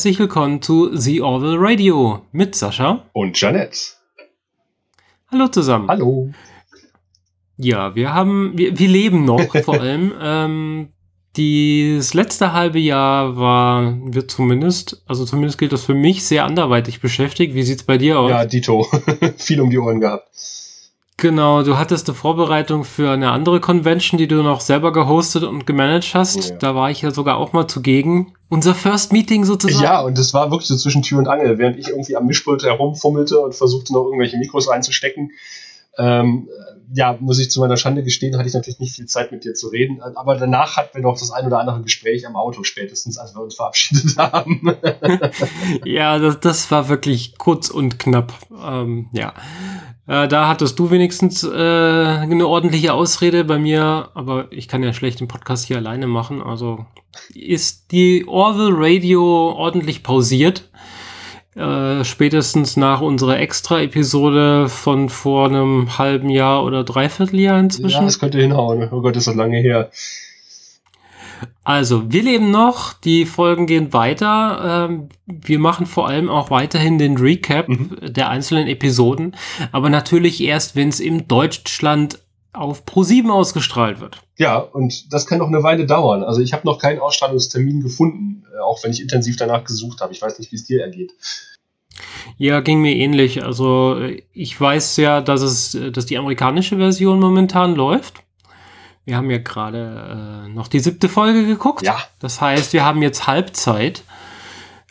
Herzlich willkommen zu The Orville Radio mit Sascha und Janette. Hallo zusammen. Hallo. Ja, wir haben, wir, wir leben noch vor allem. Ähm, das letzte halbe Jahr war, wird zumindest, also zumindest gilt das für mich, sehr anderweitig beschäftigt. Wie sieht's bei dir aus? Ja, Dito. Viel um die Ohren gehabt. Genau, du hattest eine Vorbereitung für eine andere Convention, die du noch selber gehostet und gemanagt hast. Ja. Da war ich ja sogar auch mal zugegen. Unser First Meeting sozusagen. Ja, und das war wirklich so zwischen Tür und Angel, während ich irgendwie am Mischpult herumfummelte und versuchte noch irgendwelche Mikros reinzustecken. Ähm, ja, muss ich zu meiner Schande gestehen, hatte ich natürlich nicht viel Zeit mit dir zu reden. Aber danach hatten wir noch das ein oder andere Gespräch am Auto spätestens, als wir uns verabschiedet haben. ja, das, das war wirklich kurz und knapp. Ähm, ja. Äh, da hattest du wenigstens äh, eine ordentliche Ausrede bei mir, aber ich kann ja schlecht den Podcast hier alleine machen. Also ist die Orville Radio ordentlich pausiert. Äh, spätestens nach unserer Extra-Episode von vor einem halben Jahr oder Dreivierteljahr inzwischen. Ja, das könnte hinhauen. Oh Gott, ist das lange her. Also, wir leben noch, die Folgen gehen weiter. Ähm, wir machen vor allem auch weiterhin den Recap mhm. der einzelnen Episoden, aber natürlich erst, wenn es im Deutschland auf Pro7 ausgestrahlt wird. Ja, und das kann noch eine Weile dauern. Also ich habe noch keinen Ausstrahlungstermin gefunden, äh, auch wenn ich intensiv danach gesucht habe. Ich weiß nicht, wie es dir ergeht. Ja, ging mir ähnlich. Also ich weiß ja, dass es, dass die amerikanische Version momentan läuft. Wir haben ja gerade äh, noch die siebte Folge geguckt. Ja. Das heißt, wir haben jetzt Halbzeit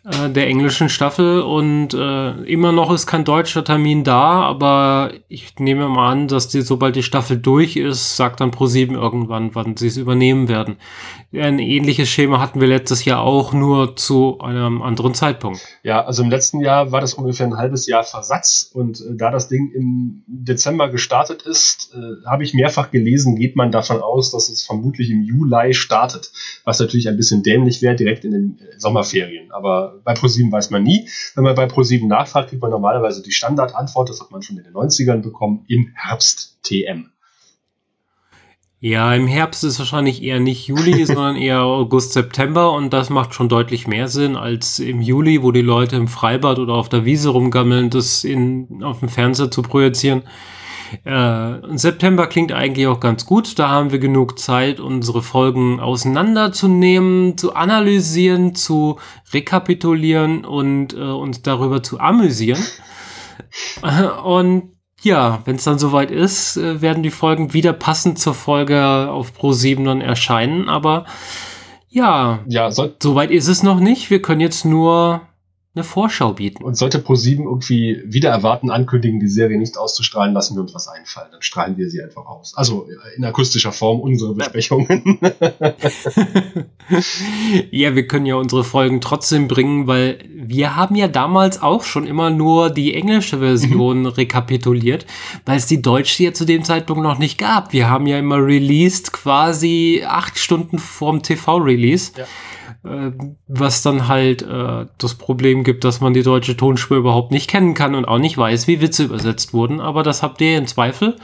äh, der englischen Staffel und äh, immer noch ist kein deutscher Termin da, aber ich nehme mal an, dass die, sobald die Staffel durch ist, sagt dann Pro7 irgendwann, wann sie es übernehmen werden. Ein ähnliches Schema hatten wir letztes Jahr auch, nur zu einem anderen Zeitpunkt. Ja, also im letzten Jahr war das ungefähr ein halbes Jahr Versatz und äh, da das Ding im Dezember gestartet ist, äh, habe ich mehrfach gelesen, geht man davon aus, dass es vermutlich im Juli startet, was natürlich ein bisschen dämlich wäre, direkt in den äh, Sommerferien. Aber bei ProSieben weiß man nie. Wenn man bei ProSieben nachfragt, kriegt man normalerweise die Standardantwort, das hat man schon in den 90ern bekommen, im Herbst TM. Ja, im Herbst ist wahrscheinlich eher nicht Juli, sondern eher August, September und das macht schon deutlich mehr Sinn als im Juli, wo die Leute im Freibad oder auf der Wiese rumgammeln, das in, auf dem Fernseher zu projizieren. Äh, September klingt eigentlich auch ganz gut. Da haben wir genug Zeit, unsere Folgen auseinanderzunehmen, zu analysieren, zu rekapitulieren und äh, uns darüber zu amüsieren. und ja, wenn es dann soweit ist, äh, werden die Folgen wieder passend zur Folge auf Pro7 dann erscheinen. Aber ja, ja soweit ist es noch nicht. Wir können jetzt nur eine Vorschau bieten. Und sollte Pro7 irgendwie wieder erwarten, ankündigen, die Serie nicht auszustrahlen, lassen wir uns was einfallen. Dann strahlen wir sie einfach aus. Also in akustischer Form unsere Besprechungen. ja, wir können ja unsere Folgen trotzdem bringen, weil wir haben ja damals auch schon immer nur die englische Version mhm. rekapituliert, weil es die deutsche ja zu dem Zeitpunkt noch nicht gab. Wir haben ja immer released quasi acht Stunden vorm TV-Release. Ja äh, was dann halt äh, das Problem gibt, dass man die deutsche Tonspur überhaupt nicht kennen kann und auch nicht weiß, wie Witze übersetzt wurden. Aber das habt ihr im Zweifel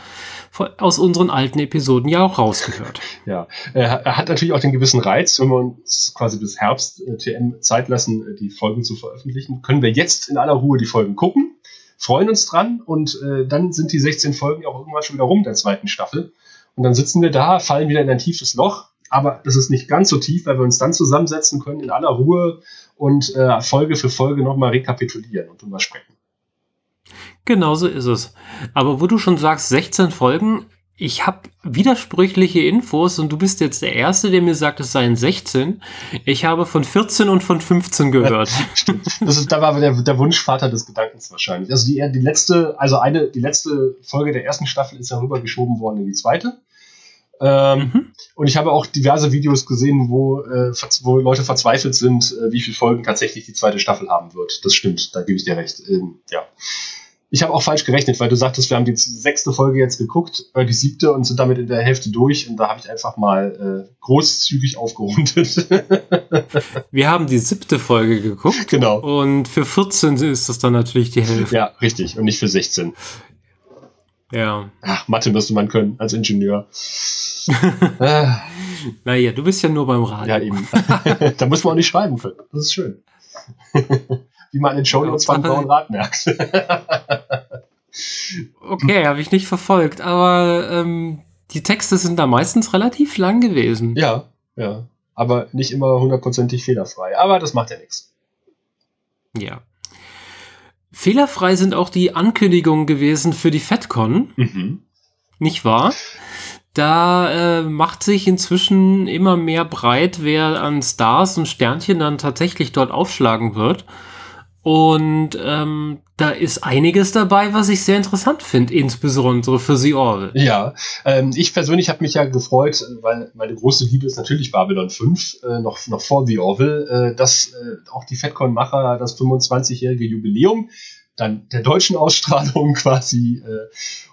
aus unseren alten Episoden ja auch rausgehört. Ja, er hat natürlich auch den gewissen Reiz, wenn wir uns quasi bis Herbst äh, TM Zeit lassen, äh, die Folgen zu veröffentlichen, können wir jetzt in aller Ruhe die Folgen gucken, freuen uns dran und äh, dann sind die 16 Folgen auch irgendwann schon wieder rum der zweiten Staffel. Und dann sitzen wir da, fallen wieder in ein tiefes Loch aber das ist nicht ganz so tief, weil wir uns dann zusammensetzen können in aller Ruhe und äh, Folge für Folge nochmal rekapitulieren und drüber sprechen. Genauso ist es. Aber wo du schon sagst, 16 Folgen, ich habe widersprüchliche Infos und du bist jetzt der Erste, der mir sagt, es seien 16. Ich habe von 14 und von 15 gehört. Stimmt. Das ist, da war der, der Wunschvater des Gedankens wahrscheinlich. Also die, die letzte, also eine, die letzte Folge der ersten Staffel ist ja rübergeschoben worden in die zweite. Ähm, mhm. Und ich habe auch diverse Videos gesehen, wo, äh, wo Leute verzweifelt sind, äh, wie viele Folgen tatsächlich die zweite Staffel haben wird. Das stimmt, da gebe ich dir recht. Ähm, ja. Ich habe auch falsch gerechnet, weil du sagtest, wir haben die sechste Folge jetzt geguckt, äh, die siebte und sind damit in der Hälfte durch. Und da habe ich einfach mal äh, großzügig aufgerundet. wir haben die siebte Folge geguckt. Genau. Und für 14 ist das dann natürlich die Hälfte. Ja, richtig. Und nicht für 16. Ja. Ach, Mathe müsste man können als Ingenieur. naja, du bist ja nur beim Radio. Ja, eben. da muss man auch nicht schreiben können. Das ist schön. Wie man in den Show Notes von Braun Rad merkt. okay, habe ich nicht verfolgt, aber ähm, die Texte sind da meistens relativ lang gewesen. Ja, ja. Aber nicht immer hundertprozentig fehlerfrei. Aber das macht ja nichts. Ja. Fehlerfrei sind auch die Ankündigungen gewesen für die FedCon. Mhm. Nicht wahr? Da äh, macht sich inzwischen immer mehr breit, wer an Stars und Sternchen dann tatsächlich dort aufschlagen wird. Und ähm, da ist einiges dabei, was ich sehr interessant finde, insbesondere für The Orville. Ja, ähm, ich persönlich habe mich ja gefreut, weil meine große Liebe ist natürlich Babylon 5, äh, noch, noch vor The Orville, äh, dass äh, auch die FedCon-Macher das 25-jährige Jubiläum dann der deutschen Ausstrahlung quasi äh,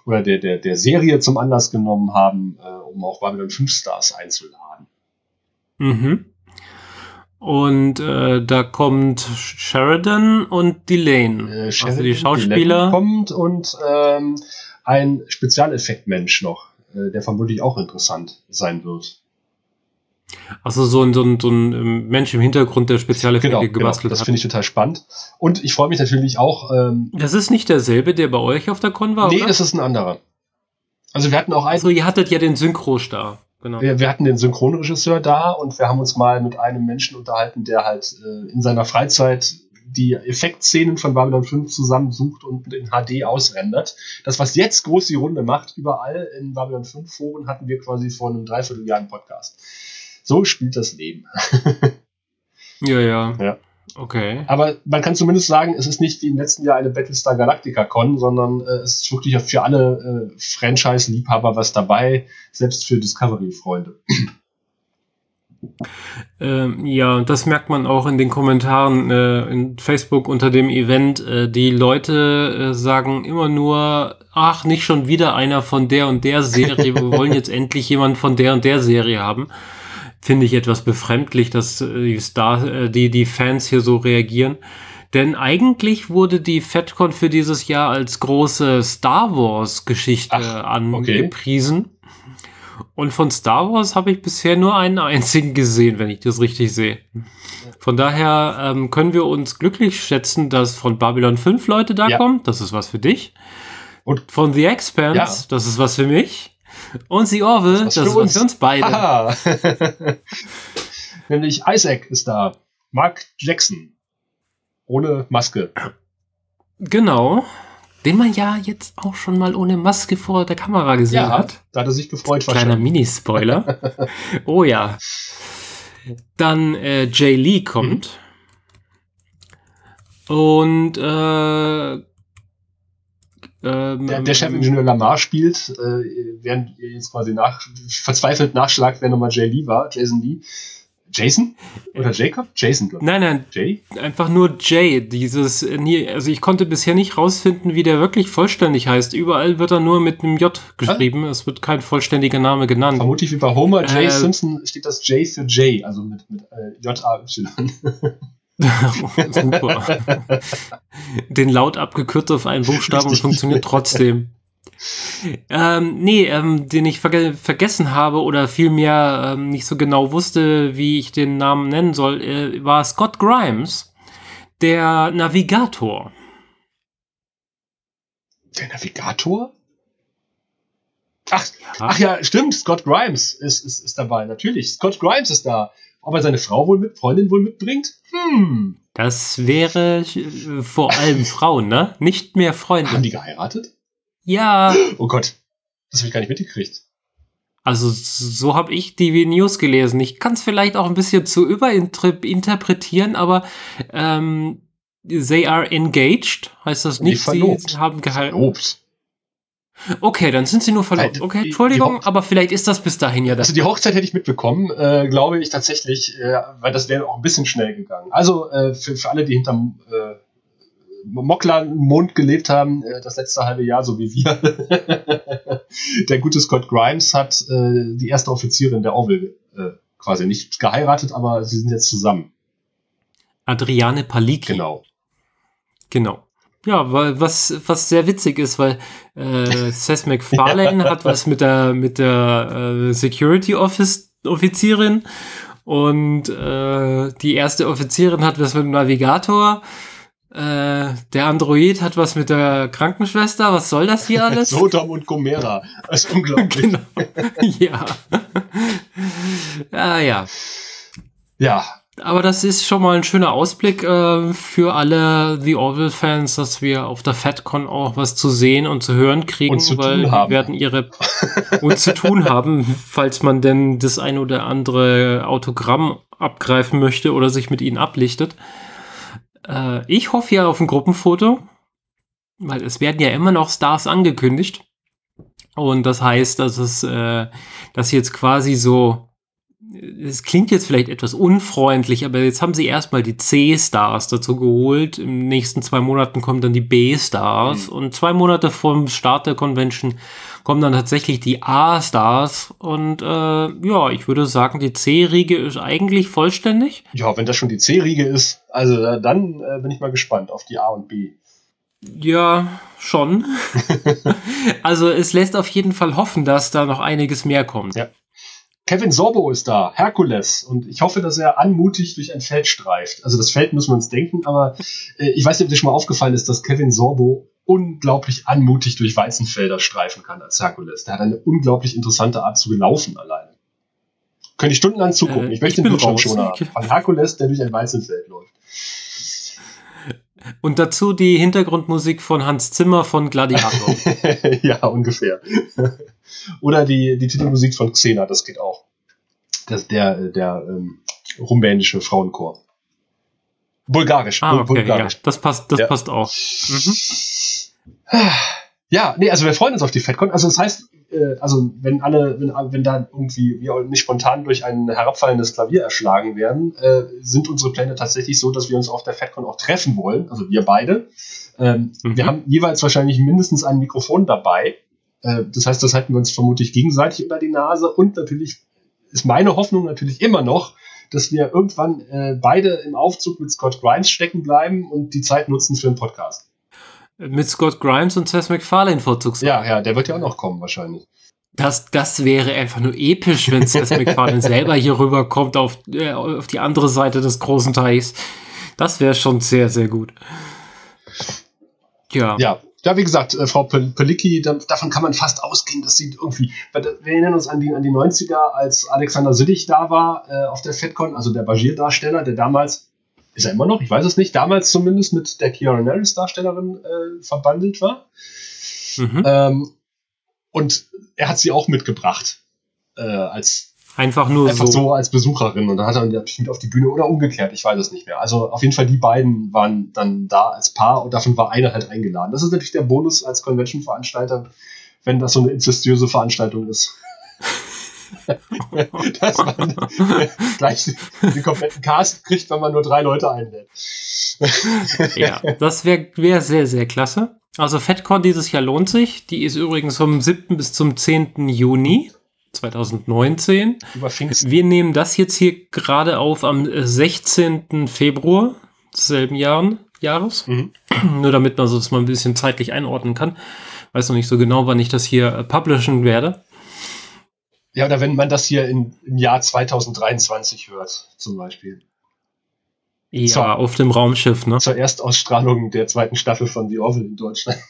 oder der, der, der Serie zum Anlass genommen haben, äh, um auch Babylon 5 Stars einzuladen. Mhm. Und äh, da kommt Sheridan und Delane. Äh, also die Schauspieler. Delane kommt und ähm, ein Spezialeffektmensch noch, äh, der vermutlich auch interessant sein wird. Also so ein, so ein, so ein ähm, Mensch im Hintergrund, der Spezialeffekte genau, gebastelt genau, das finde ich total spannend. Und ich freue mich natürlich auch. Ähm, das ist nicht derselbe, der bei euch auf der Con war, Nee, oder? das ist ein anderer. Also wir hatten auch einen. Also ihr hattet ja den Synchro-Star. Genau. Wir, wir, hatten den Synchronregisseur da und wir haben uns mal mit einem Menschen unterhalten, der halt äh, in seiner Freizeit die Effektszenen von Babylon 5 zusammensucht und in HD ausrendert. Das, was jetzt groß die Runde macht, überall in Babylon 5 Foren hatten wir quasi vor einem Dreivierteljahr einen Podcast. So spielt das Leben. ja, ja. Ja. Okay. Aber man kann zumindest sagen, es ist nicht wie im letzten Jahr eine Battlestar Galactica Con, sondern äh, es ist wirklich für alle äh, Franchise-Liebhaber was dabei, selbst für Discovery-Freunde. Ähm, ja, das merkt man auch in den Kommentaren äh, in Facebook unter dem Event. Äh, die Leute äh, sagen immer nur, ach, nicht schon wieder einer von der und der Serie. Wir wollen jetzt endlich jemand von der und der Serie haben finde ich etwas befremdlich, dass äh, die, Star, äh, die, die Fans hier so reagieren. Denn eigentlich wurde die FedCon für dieses Jahr als große Star Wars-Geschichte angepriesen. Okay. Und von Star Wars habe ich bisher nur einen einzigen gesehen, wenn ich das richtig sehe. Von daher ähm, können wir uns glücklich schätzen, dass von Babylon 5 Leute da ja. kommen. Das ist was für dich. Und von The Expanse, ja. das ist was für mich. Und The Orville, das, das ist was für uns beide. Nämlich Isaac ist da. Mark Jackson. Ohne Maske. Genau. Den man ja jetzt auch schon mal ohne Maske vor der Kamera gesehen ja, hat. Da hat er sich gefreut. Kleiner Minispoiler. oh ja. Dann äh, Jay Lee kommt. Mhm. Und äh, ähm, der, der Chefingenieur Lamar spielt, äh, während ihr jetzt quasi nach, verzweifelt nachschlagt, wer nochmal Jay Lee war, Jason Lee. Jason? Oder äh, Jacob? Jason, glaube ich. Nein, nein. Jay? Einfach nur Jay. Dieses, also ich konnte bisher nicht rausfinden, wie der wirklich vollständig heißt. Überall wird er nur mit einem J geschrieben. Was? Es wird kein vollständiger Name genannt. Vermutlich wie bei Homer J. Äh, Simpson steht das J für J, also mit, mit äh, J-A-Y. Super. Den Laut abgekürzt auf einen Buchstaben und funktioniert trotzdem. Ähm, nee, ähm, den ich verge vergessen habe oder vielmehr ähm, nicht so genau wusste, wie ich den Namen nennen soll, äh, war Scott Grimes, der Navigator. Der Navigator? Ach ja. ach ja, stimmt, Scott Grimes ist, ist, ist dabei, natürlich. Scott Grimes ist da. Ob er seine Frau wohl mit, Freundin wohl mitbringt? Hm. Das wäre äh, vor allem Frauen, ne? Nicht mehr Freunde. Haben die geheiratet? Ja. Oh Gott. Das habe ich gar nicht mitgekriegt. Also so habe ich die News gelesen. Ich kann es vielleicht auch ein bisschen zu überinterpretieren, aber ähm, they are engaged, heißt das nicht? Sie haben geheiratet. Okay, dann sind sie nur verlobt. Okay, Entschuldigung, aber vielleicht ist das bis dahin ja das. Also die Hochzeit hätte ich mitbekommen, äh, glaube ich tatsächlich, äh, weil das wäre auch ein bisschen schnell gegangen. Also äh, für, für alle, die hinterm äh, Mond gelebt haben, äh, das letzte halbe Jahr, so wie wir. der gute Scott Grimes hat äh, die erste Offizierin der Orville äh, quasi nicht geheiratet, aber sie sind jetzt zusammen. Adriane Paliki. Genau. Genau. Ja, weil was, was sehr witzig ist, weil äh, Seth MacFarlane hat was mit der, mit der äh, Security Office Offizierin Und äh, die erste Offizierin hat was mit dem Navigator. Äh, der Android hat was mit der Krankenschwester. Was soll das hier alles? Sodom und Gomera. Das ist unglaublich. genau. ja. ja, ja. Ja, aber das ist schon mal ein schöner Ausblick äh, für alle The Orville-Fans, dass wir auf der FatCon auch was zu sehen und zu hören kriegen, zu weil die haben. werden ihre und zu tun haben, falls man denn das ein oder andere Autogramm abgreifen möchte oder sich mit ihnen ablichtet. Äh, ich hoffe ja auf ein Gruppenfoto, weil es werden ja immer noch Stars angekündigt. Und das heißt, dass es, äh, dass jetzt quasi so es klingt jetzt vielleicht etwas unfreundlich, aber jetzt haben sie erstmal die C-Stars dazu geholt. Im nächsten zwei Monaten kommen dann die B-Stars mhm. und zwei Monate vom Start der Convention kommen dann tatsächlich die A-Stars und äh, ja, ich würde sagen, die C-Riege ist eigentlich vollständig. Ja, wenn das schon die C-Riege ist, also äh, dann äh, bin ich mal gespannt auf die A und B. Ja, schon. also es lässt auf jeden Fall hoffen, dass da noch einiges mehr kommt. Ja. Kevin Sorbo ist da, Herkules. Und ich hoffe, dass er anmutig durch ein Feld streift. Also das Feld müssen wir uns denken, aber äh, ich weiß nicht, ob dir schon mal aufgefallen ist, dass Kevin Sorbo unglaublich anmutig durch Weizenfelder streifen kann als Herkules. Der hat eine unglaublich interessante Art zu laufen alleine. Könnte ich stundenlang zugucken. Äh, ich möchte ich den haben. Von Herkules, der durch ein Weizenfeld läuft. Und dazu die Hintergrundmusik von Hans Zimmer von Gladiator. ja, ungefähr. Oder die, die Titelmusik von Xena, das geht auch. Das, der der ähm, rumänische Frauenchor. Bulgarisch. Ah, okay, Bulgarisch. Ja, das passt, das ja. passt auch. Mhm. Ja, nee, also wir freuen uns auf die FedCon. Also das heißt, äh, also wenn alle, wenn, wenn da irgendwie wir nicht spontan durch ein herabfallendes Klavier erschlagen werden, äh, sind unsere Pläne tatsächlich so, dass wir uns auf der FedCon auch treffen wollen. Also wir beide. Ähm, mhm. Wir haben jeweils wahrscheinlich mindestens ein Mikrofon dabei. Äh, das heißt, das halten wir uns vermutlich gegenseitig unter die Nase und natürlich ist meine Hoffnung natürlich immer noch, dass wir irgendwann äh, beide im Aufzug mit Scott Grimes stecken bleiben und die Zeit nutzen für einen Podcast. Mit Scott Grimes und Seth MacFarlane vorzugsweise. Ja, ja, der wird ja auch noch kommen wahrscheinlich. Das, das wäre einfach nur episch, wenn Seth MacFarlane selber hier rüberkommt auf, äh, auf die andere Seite des großen Teichs. Das wäre schon sehr, sehr gut. Ja. Ja, ja, wie gesagt, äh, Frau Pelicki, davon kann man fast ausgehen, dass sie irgendwie, wir erinnern uns an die, an die 90er, als Alexander Siddig da war äh, auf der FedCon, also der Bashir-Darsteller, der damals, ist er immer noch, ich weiß es nicht, damals zumindest mit der Keanu Harris-Darstellerin äh, verbandelt war. Mhm. Ähm, und er hat sie auch mitgebracht äh, als Einfach nur Einfach so. so als Besucherin und dann hat er natürlich mit auf die Bühne oder umgekehrt, ich weiß es nicht mehr. Also auf jeden Fall die beiden waren dann da als Paar und davon war einer halt eingeladen. Das ist natürlich der Bonus als Convention-Veranstalter, wenn das so eine inzestiöse Veranstaltung ist. Dass man gleich den kompletten Cast kriegt, wenn man nur drei Leute einlädt. ja, das wäre wär sehr, sehr klasse. Also FedCon dieses Jahr lohnt sich. Die ist übrigens vom 7. bis zum 10. Juni. 2019. Wir nehmen das jetzt hier gerade auf am 16. Februar desselben Jahren, Jahres. Mhm. Nur damit man das mal ein bisschen zeitlich einordnen kann. Weiß noch nicht so genau, wann ich das hier äh, publishen werde. Ja, oder wenn man das hier in, im Jahr 2023 hört, zum Beispiel. Ja, so, auf dem Raumschiff, ne? Zur Erstausstrahlung der zweiten Staffel von The Orville in Deutschland.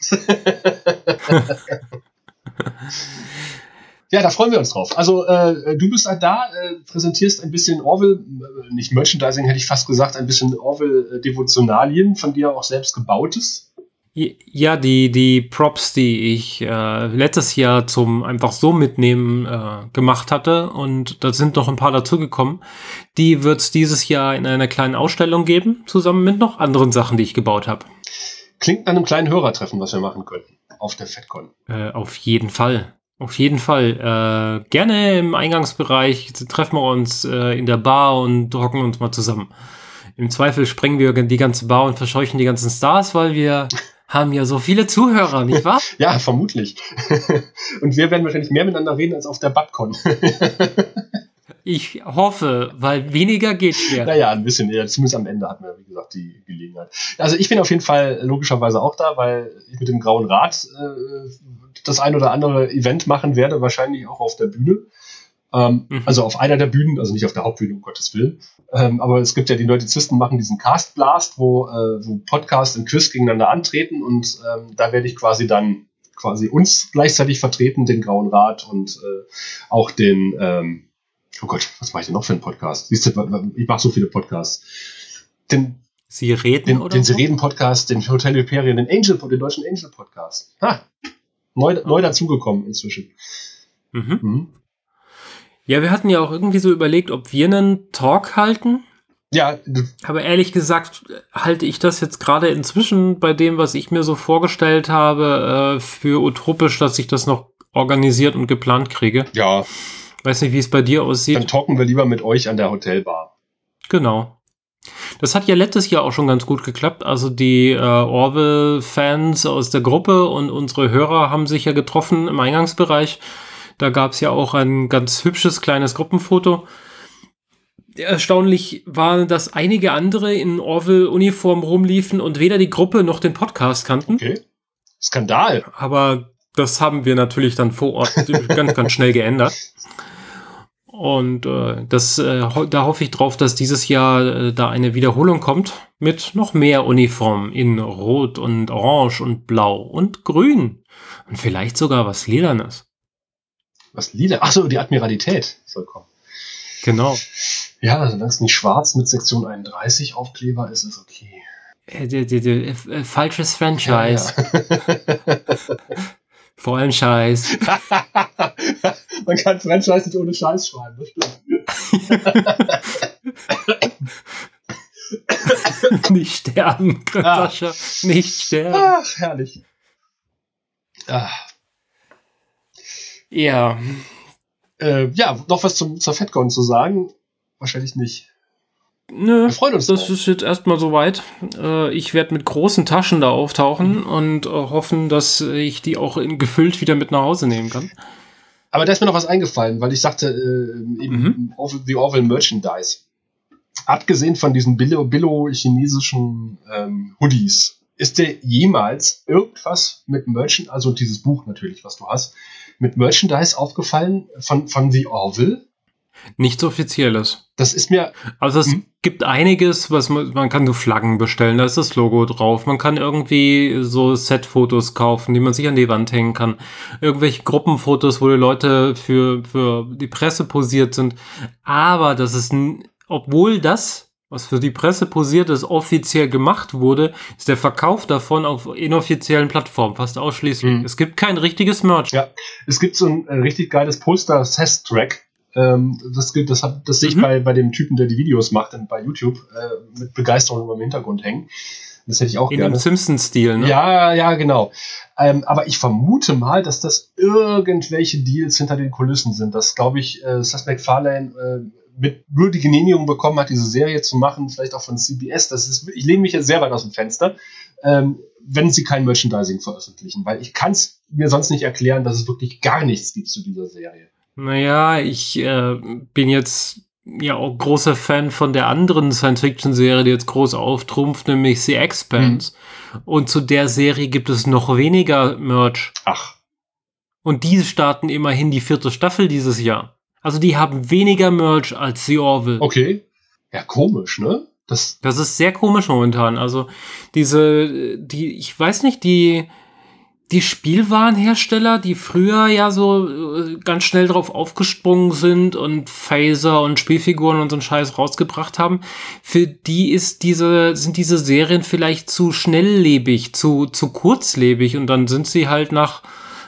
Ja, da freuen wir uns drauf. Also äh, du bist halt da, äh, präsentierst ein bisschen Orville, äh, nicht Merchandising hätte ich fast gesagt, ein bisschen Orville-Devotionalien von dir auch selbst gebautes. Ja, die, die Props, die ich äh, letztes Jahr zum einfach so mitnehmen äh, gemacht hatte und da sind noch ein paar dazugekommen, die wird es dieses Jahr in einer kleinen Ausstellung geben, zusammen mit noch anderen Sachen, die ich gebaut habe. Klingt an einem kleinen Hörertreffen, was wir machen könnten auf der FedCon. Äh, auf jeden Fall. Auf jeden Fall. Äh, gerne im Eingangsbereich treffen wir uns äh, in der Bar und hocken uns mal zusammen. Im Zweifel sprengen wir die ganze Bar und verscheuchen die ganzen Stars, weil wir haben ja so viele Zuhörer, nicht wahr? ja, vermutlich. und wir werden wahrscheinlich mehr miteinander reden als auf der Babcon. Ich hoffe, weil weniger geht schwer. Naja, ein bisschen eher. Zumindest am Ende hatten wir, wie gesagt, die Gelegenheit. Also ich bin auf jeden Fall logischerweise auch da, weil ich mit dem Grauen Rad äh, das ein oder andere Event machen werde, wahrscheinlich auch auf der Bühne. Ähm, mhm. Also auf einer der Bühnen, also nicht auf der Hauptbühne, um Gottes Willen. Ähm, aber es gibt ja die Nerdizisten machen diesen Cast Blast, wo, äh, wo Podcast und Quiz gegeneinander antreten und ähm, da werde ich quasi dann quasi uns gleichzeitig vertreten, den Grauen Rat und äh, auch den, ähm, oh Gott, was mache ich denn noch für einen Podcast? Siehst du, ich mache so viele Podcasts. Den, Sie reden den, oder den so? Sie reden Podcast, den Hotel Hyperion, den Angel, den deutschen Angel Podcast. Ha, neu, neu dazugekommen inzwischen. Mhm. Mhm. Ja, wir hatten ja auch irgendwie so überlegt, ob wir einen Talk halten. Ja. Aber ehrlich gesagt halte ich das jetzt gerade inzwischen bei dem, was ich mir so vorgestellt habe, äh, für utopisch, dass ich das noch organisiert und geplant kriege. Ja. Weiß nicht, wie es bei dir aussieht. Dann talken wir lieber mit euch an der Hotelbar. Genau. Das hat ja letztes Jahr auch schon ganz gut geklappt. Also die äh, Orville-Fans aus der Gruppe und unsere Hörer haben sich ja getroffen im Eingangsbereich da gab es ja auch ein ganz hübsches kleines Gruppenfoto. Erstaunlich war, dass einige andere in Orville-Uniform rumliefen und weder die Gruppe noch den Podcast kannten. Okay. Skandal. Aber das haben wir natürlich dann vor Ort ganz, ganz schnell geändert. Und äh, das, äh, da hoffe ich drauf, dass dieses Jahr äh, da eine Wiederholung kommt mit noch mehr Uniformen in Rot und Orange und Blau und Grün. Und vielleicht sogar was Lilanes. Was lila? Achso, die Admiralität soll kommen. Genau. Ja, solange es nicht schwarz mit Sektion 31 Aufkleber ist, ist okay. Äh, die, die, die, äh, falsches Franchise. Ja, ja. Vor allem Scheiß. Man kann Franchise nicht ohne Scheiß schreiben, das stimmt. nicht sterben, Krösascher. Ah. Nicht sterben. Ach, herrlich. Ah, ja. Äh, ja, noch was zum, zur FedCon zu sagen? Wahrscheinlich nicht. Nö, Wir freuen uns das drauf. ist jetzt erstmal soweit. Äh, ich werde mit großen Taschen da auftauchen mhm. und äh, hoffen, dass ich die auch in, gefüllt wieder mit nach Hause nehmen kann. Aber da ist mir noch was eingefallen, weil ich sagte, äh, eben mhm. The Orwell Merchandise. Abgesehen von diesen Billo-chinesischen ähm, Hoodies, ist dir jemals irgendwas mit Merchant, also dieses Buch natürlich, was du hast, mit Merchandise aufgefallen von, von The Orville? Nichts Offizielles. Das ist mir. Also es hm? gibt einiges, was man, man kann so Flaggen bestellen, da ist das Logo drauf. Man kann irgendwie so Set-Fotos kaufen, die man sich an die Wand hängen kann. Irgendwelche Gruppenfotos, wo die Leute für, für die Presse posiert sind. Aber das ist, obwohl das was für die Presse posiert ist, offiziell gemacht wurde, ist der Verkauf davon auf inoffiziellen Plattformen, fast ausschließlich. Mhm. Es gibt kein richtiges Merch. Ja, es gibt so ein äh, richtig geiles Poster-Test-Track. Ähm, das, das, hat, das sehe ich mhm. bei, bei dem Typen, der die Videos macht, bei YouTube, äh, mit Begeisterung im Hintergrund hängen. Das hätte ich auch In gerne. dem Simpsons-Stil, ne? Ja, ja, genau. Ähm, aber ich vermute mal, dass das irgendwelche Deals hinter den Kulissen sind. Das glaube ich, äh, Seth MacFarlane äh, mit nur die Genehmigung bekommen hat, diese Serie zu machen, vielleicht auch von CBS. Das ist, ich lehne mich jetzt sehr weit aus dem Fenster, ähm, wenn sie kein Merchandising veröffentlichen, weil ich kann es mir sonst nicht erklären, dass es wirklich gar nichts gibt zu dieser Serie. Naja, ich äh, bin jetzt ja auch großer Fan von der anderen Science-Fiction-Serie, die jetzt groß auftrumpft, nämlich The Expanse. Hm. Und zu der Serie gibt es noch weniger Merch. Ach. Und die starten immerhin die vierte Staffel dieses Jahr. Also die haben weniger Merch als The Orville. Okay. Ja, komisch, ne? Das, das ist sehr komisch momentan. Also diese, die, ich weiß nicht, die, die Spielwarenhersteller, die früher ja so äh, ganz schnell drauf aufgesprungen sind und Phaser und Spielfiguren und so einen Scheiß rausgebracht haben, für die ist diese, sind diese Serien vielleicht zu schnelllebig, zu, zu kurzlebig und dann sind sie halt nach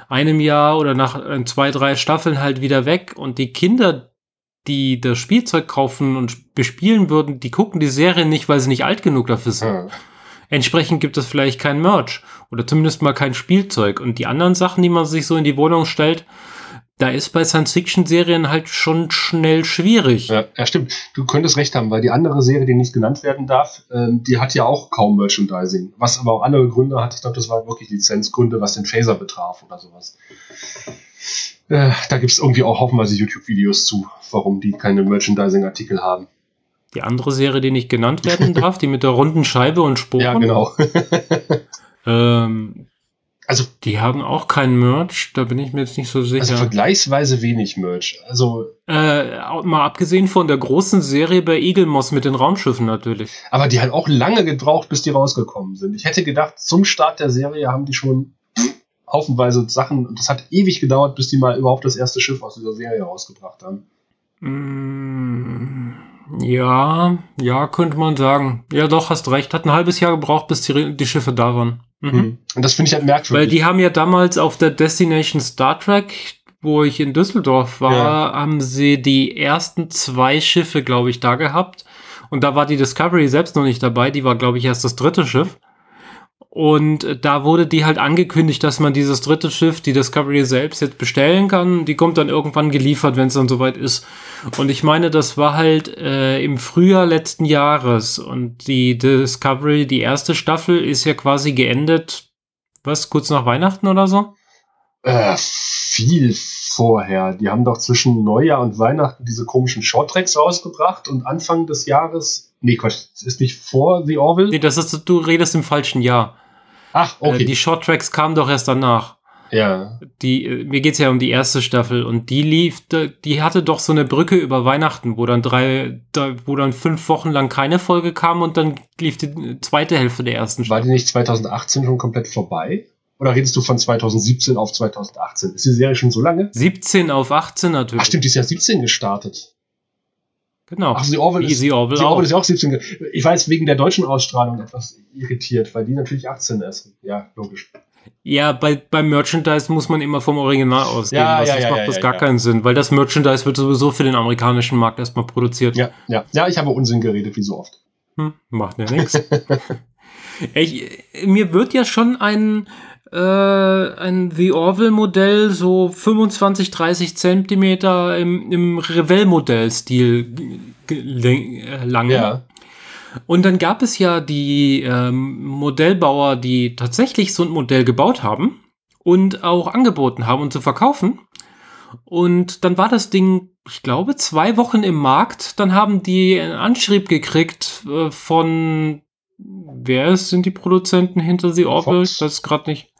einem Jahr oder nach äh, zwei, drei Staffeln halt wieder weg und die Kinder, die das Spielzeug kaufen und bespielen würden, die gucken die Serie nicht, weil sie nicht alt genug dafür sind. Ja. Entsprechend gibt es vielleicht kein Merch oder zumindest mal kein Spielzeug. Und die anderen Sachen, die man sich so in die Wohnung stellt, da ist bei Science-Fiction-Serien halt schon schnell schwierig. Ja, ja, stimmt. Du könntest recht haben, weil die andere Serie, die nicht genannt werden darf, ähm, die hat ja auch kaum Merchandising. Was aber auch andere Gründe hat. Ich glaube, das waren wirklich Lizenzgründe, was den Phaser betraf oder sowas. Äh, da gibt es irgendwie auch haufenweise YouTube-Videos zu, warum die keine Merchandising-Artikel haben. Die andere Serie, die nicht genannt werden darf, die mit der runden Scheibe und Sporen. Ja, genau. ähm, Also, die haben auch keinen Merch, da bin ich mir jetzt nicht so sicher. Also vergleichsweise wenig Merch. Also. Äh, mal abgesehen von der großen Serie bei Eagle Moss mit den Raumschiffen natürlich. Aber die hat auch lange gebraucht, bis die rausgekommen sind. Ich hätte gedacht, zum Start der Serie haben die schon haufenweise Sachen und das hat ewig gedauert, bis die mal überhaupt das erste Schiff aus dieser Serie rausgebracht haben. Mm, ja, ja, könnte man sagen. Ja, doch, hast recht. Hat ein halbes Jahr gebraucht, bis die, die Schiffe da waren. Mhm. Hm. Und das finde ich halt merkwürdig. Weil die haben ja damals auf der Destination Star Trek, wo ich in Düsseldorf war, ja. haben sie die ersten zwei Schiffe, glaube ich, da gehabt. Und da war die Discovery selbst noch nicht dabei. Die war, glaube ich, erst das dritte Schiff. Und da wurde die halt angekündigt, dass man dieses dritte Schiff, die Discovery selbst, jetzt bestellen kann. Die kommt dann irgendwann geliefert, wenn es dann soweit ist. Und ich meine, das war halt äh, im Frühjahr letzten Jahres. Und die Discovery, die erste Staffel, ist ja quasi geendet, was, kurz nach Weihnachten oder so? Äh, viel vorher. Die haben doch zwischen Neujahr und Weihnachten diese komischen Shorttracks rausgebracht und Anfang des Jahres. Nee, Quatsch, das ist nicht vor The Orville. Nee, das ist, du redest im falschen Jahr. Ach, okay. Äh, die Short Tracks kamen doch erst danach. Ja. Die, äh, mir geht's ja um die erste Staffel und die lief, die hatte doch so eine Brücke über Weihnachten, wo dann drei, wo dann fünf Wochen lang keine Folge kam und dann lief die zweite Hälfte der ersten Staffel. War die nicht 2018 schon komplett vorbei? Oder redest du von 2017 auf 2018? Ist die Serie schon so lange? 17 auf 18 natürlich. Ach stimmt, die ist ja 17 gestartet. Genau. Ach, The Orville, ist, The Orville, The Orville ist ja auch 17. Ich weiß wegen der deutschen Ausstrahlung etwas irritiert, weil die natürlich 18 ist. Ja, logisch. Ja, bei, beim Merchandise muss man immer vom Original ausgehen. Ja, ja, ja, macht ja, das gar keinen Sinn, weil das Merchandise wird sowieso für den amerikanischen Markt erstmal produziert. Ja, ja. Ja, ich habe Unsinn geredet, wie so oft. Hm, macht ja nichts. Mir wird ja schon ein, äh, ein The Orville-Modell so 25, 30 Zentimeter im, im Revell-Modell-Stil äh, lang. Ja. Und dann gab es ja die ähm, Modellbauer, die tatsächlich so ein Modell gebaut haben und auch angeboten haben, um zu verkaufen. Und dann war das Ding, ich glaube, zwei Wochen im Markt. Dann haben die einen Anschrieb gekriegt äh, von, wer ist, sind die Produzenten hinter The Orville? Das ist gerade nicht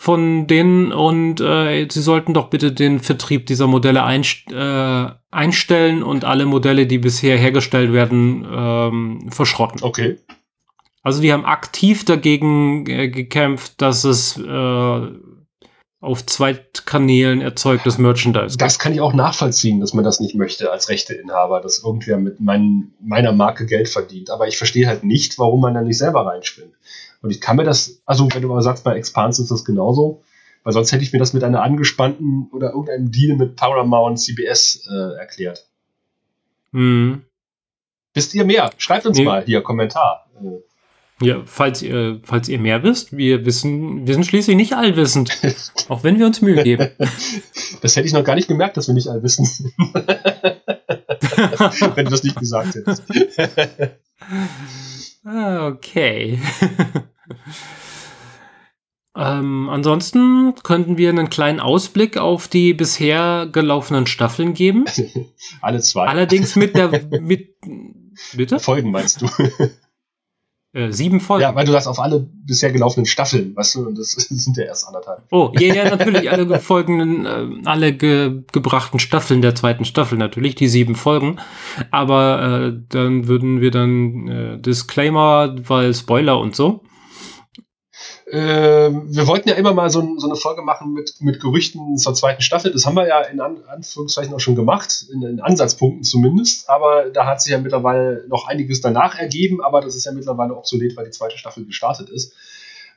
von denen und äh, sie sollten doch bitte den Vertrieb dieser Modelle einst äh, einstellen und alle Modelle, die bisher hergestellt werden, ähm, verschrotten. Okay. Also die haben aktiv dagegen äh, gekämpft, dass es äh, auf Zweitkanälen erzeugtes Merchandise. Das kann ich auch nachvollziehen, dass man das nicht möchte als Rechteinhaber, dass irgendwer mit mein, meiner Marke Geld verdient. Aber ich verstehe halt nicht, warum man da nicht selber reinspringt. Und ich kann mir das, also wenn du mal sagst, bei Expanse ist das genauso, weil sonst hätte ich mir das mit einer angespannten oder irgendeinem Deal mit Paramount CBS äh, erklärt. Hm. Wisst ihr mehr? Schreibt uns nee. mal hier Kommentar. Äh. Ja, falls ihr, falls ihr mehr wisst, wir wissen, wir sind schließlich nicht allwissend. auch wenn wir uns Mühe geben. Das hätte ich noch gar nicht gemerkt, dass wir nicht allwissend sind. wenn du das nicht gesagt hättest. Ah, okay. ähm, ansonsten könnten wir einen kleinen Ausblick auf die bisher gelaufenen Staffeln geben. Alle zwei. Allerdings mit der mit bitte Folgen meinst du? Äh, sieben Folgen. Ja, weil du sagst auf alle bisher gelaufenen Staffeln, weißt du, und das sind ja erst anderthalb. Oh, ja, ja, natürlich alle gefolgenden, äh, alle ge gebrachten Staffeln der zweiten Staffel natürlich, die sieben Folgen. Aber äh, dann würden wir dann äh, Disclaimer, weil Spoiler und so. Äh, wir wollten ja immer mal so, so, eine Folge machen mit, mit Gerüchten zur zweiten Staffel. Das haben wir ja in An Anführungszeichen auch schon gemacht, in, in, Ansatzpunkten zumindest. Aber da hat sich ja mittlerweile noch einiges danach ergeben, aber das ist ja mittlerweile obsolet, weil die zweite Staffel gestartet ist.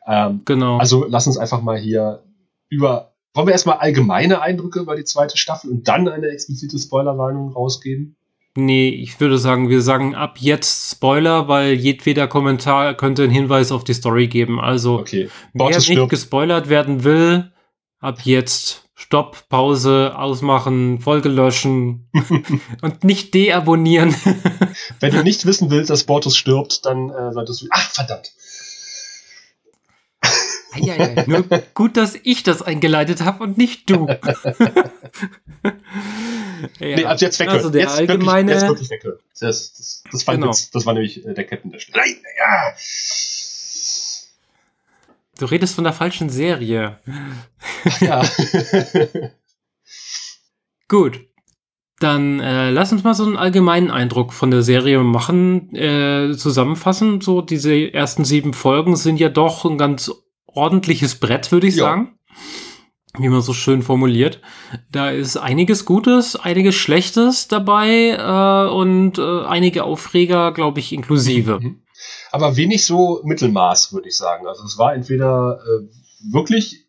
Ähm, genau. Also lass uns einfach mal hier über. Wollen wir erstmal allgemeine Eindrücke über die zweite Staffel und dann eine explizite Spoilerwarnung rausgeben? Nee, ich würde sagen, wir sagen ab jetzt Spoiler, weil jedweder Kommentar könnte einen Hinweis auf die Story geben. Also, okay. wer nicht stirbt. gespoilert werden will, ab jetzt Stopp, Pause, ausmachen, Folge löschen und nicht deabonnieren. Wenn du nicht wissen willst, dass Bortus stirbt, dann äh, solltest du. Ach, verdammt! Ja, ja, nur gut, dass ich das eingeleitet habe und nicht du. ja. Nee, ab jetzt weghören. Also der jetzt allgemeine. Wirklich, jetzt wirklich weghören. Das, das, das, war, genau. jetzt, das war nämlich äh, der Captain der Stelle. Nein, ja. Du redest von der falschen Serie. Ja. Gut. Dann äh, lass uns mal so einen allgemeinen Eindruck von der Serie machen, äh, zusammenfassen. So, diese ersten sieben Folgen sind ja doch ein ganz ordentliches Brett, würde ich Ja. sagen. Wie man so schön formuliert. Da ist einiges Gutes, einiges Schlechtes dabei äh, und äh, einige Aufreger, glaube ich, inklusive. Mhm. Aber wenig so Mittelmaß, würde ich sagen. Also es war entweder äh, wirklich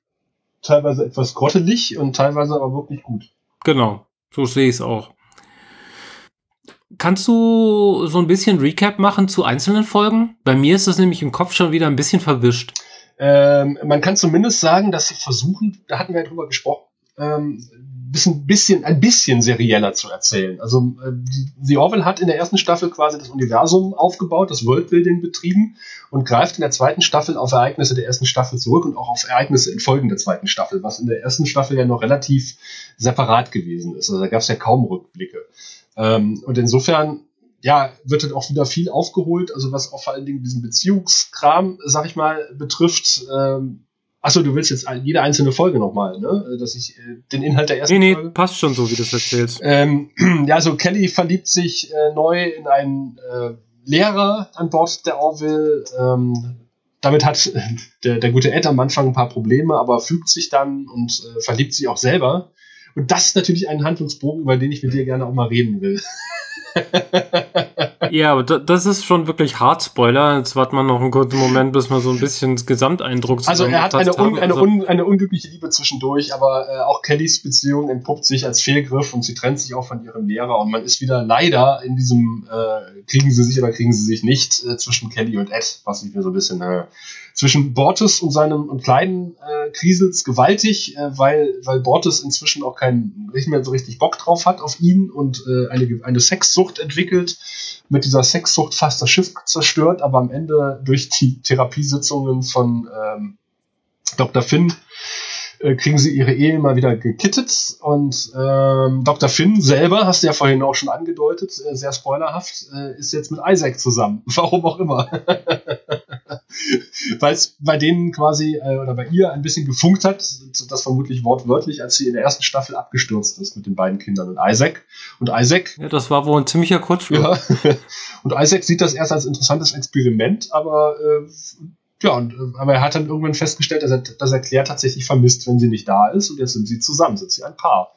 teilweise etwas grottelig und teilweise aber wirklich gut. Genau, so sehe ich es auch. Kannst du so ein bisschen Recap machen zu einzelnen Folgen? Bei mir ist das nämlich im Kopf schon wieder ein bisschen verwischt. Ähm, man kann zumindest sagen, dass sie versuchen, da hatten wir ja drüber gesprochen, ähm, bisschen, bisschen, ein bisschen serieller zu erzählen. Also äh, The Orville hat in der ersten Staffel quasi das Universum aufgebaut, das Worldbuilding betrieben und greift in der zweiten Staffel auf Ereignisse der ersten Staffel zurück und auch auf Ereignisse in Folgen der zweiten Staffel, was in der ersten Staffel ja noch relativ separat gewesen ist. Also da gab es ja kaum Rückblicke. Ähm, und insofern ja, wird dann auch wieder viel aufgeholt, also was auch vor allen Dingen diesen Beziehungskram, sag ich mal, betrifft. Ähm, achso, du willst jetzt jede einzelne Folge nochmal, ne? Dass ich äh, den Inhalt der ersten Nee, nee, Folge. passt schon so, wie du es erzählst. Ähm, ja, also Kelly verliebt sich äh, neu in einen äh, Lehrer an Bord der Orville. Ähm, damit hat der, der gute Ed am Anfang ein paar Probleme, aber fügt sich dann und äh, verliebt sich auch selber. Und das ist natürlich ein Handlungsbogen, über den ich mit dir gerne auch mal reden will. Ja, aber da, das ist schon wirklich hart Spoiler. Jetzt warten wir noch einen kurzen Moment, bis wir so ein bisschen das Gesamteindruck Also er hat eine, un, eine, un, eine unglückliche Liebe zwischendurch, aber äh, auch Kellys Beziehung entpuppt sich als Fehlgriff und sie trennt sich auch von ihrem Lehrer und man ist wieder leider in diesem äh, kriegen sie sich oder kriegen sie sich nicht äh, zwischen Kelly und Ed, was ich mir so ein bisschen äh, zwischen Bortes und seinem Kleinen äh, kriselt's gewaltig, äh, weil weil Bortes inzwischen auch keinen nicht mehr so richtig Bock drauf hat auf ihn und äh, eine eine Sexsucht entwickelt, mit dieser Sexsucht fast das Schiff zerstört, aber am Ende durch die Therapiesitzungen von ähm, Dr. Finn äh, kriegen sie ihre Ehe mal wieder gekittet und ähm, Dr. Finn selber, hast du ja vorhin auch schon angedeutet, äh, sehr spoilerhaft, äh, ist jetzt mit Isaac zusammen. Warum auch immer. Weil es bei denen quasi äh, oder bei ihr ein bisschen gefunkt hat, das vermutlich wortwörtlich, als sie in der ersten Staffel abgestürzt ist mit den beiden Kindern und Isaac. Und Isaac ja, das war wohl ein ziemlicher Kurzschluss. ja. Und Isaac sieht das erst als interessantes Experiment, aber äh, ja, und, äh, aber er hat dann irgendwann festgestellt, dass er, dass er Claire tatsächlich vermisst, wenn sie nicht da ist. Und jetzt sind sie zusammen, sind sie ein Paar.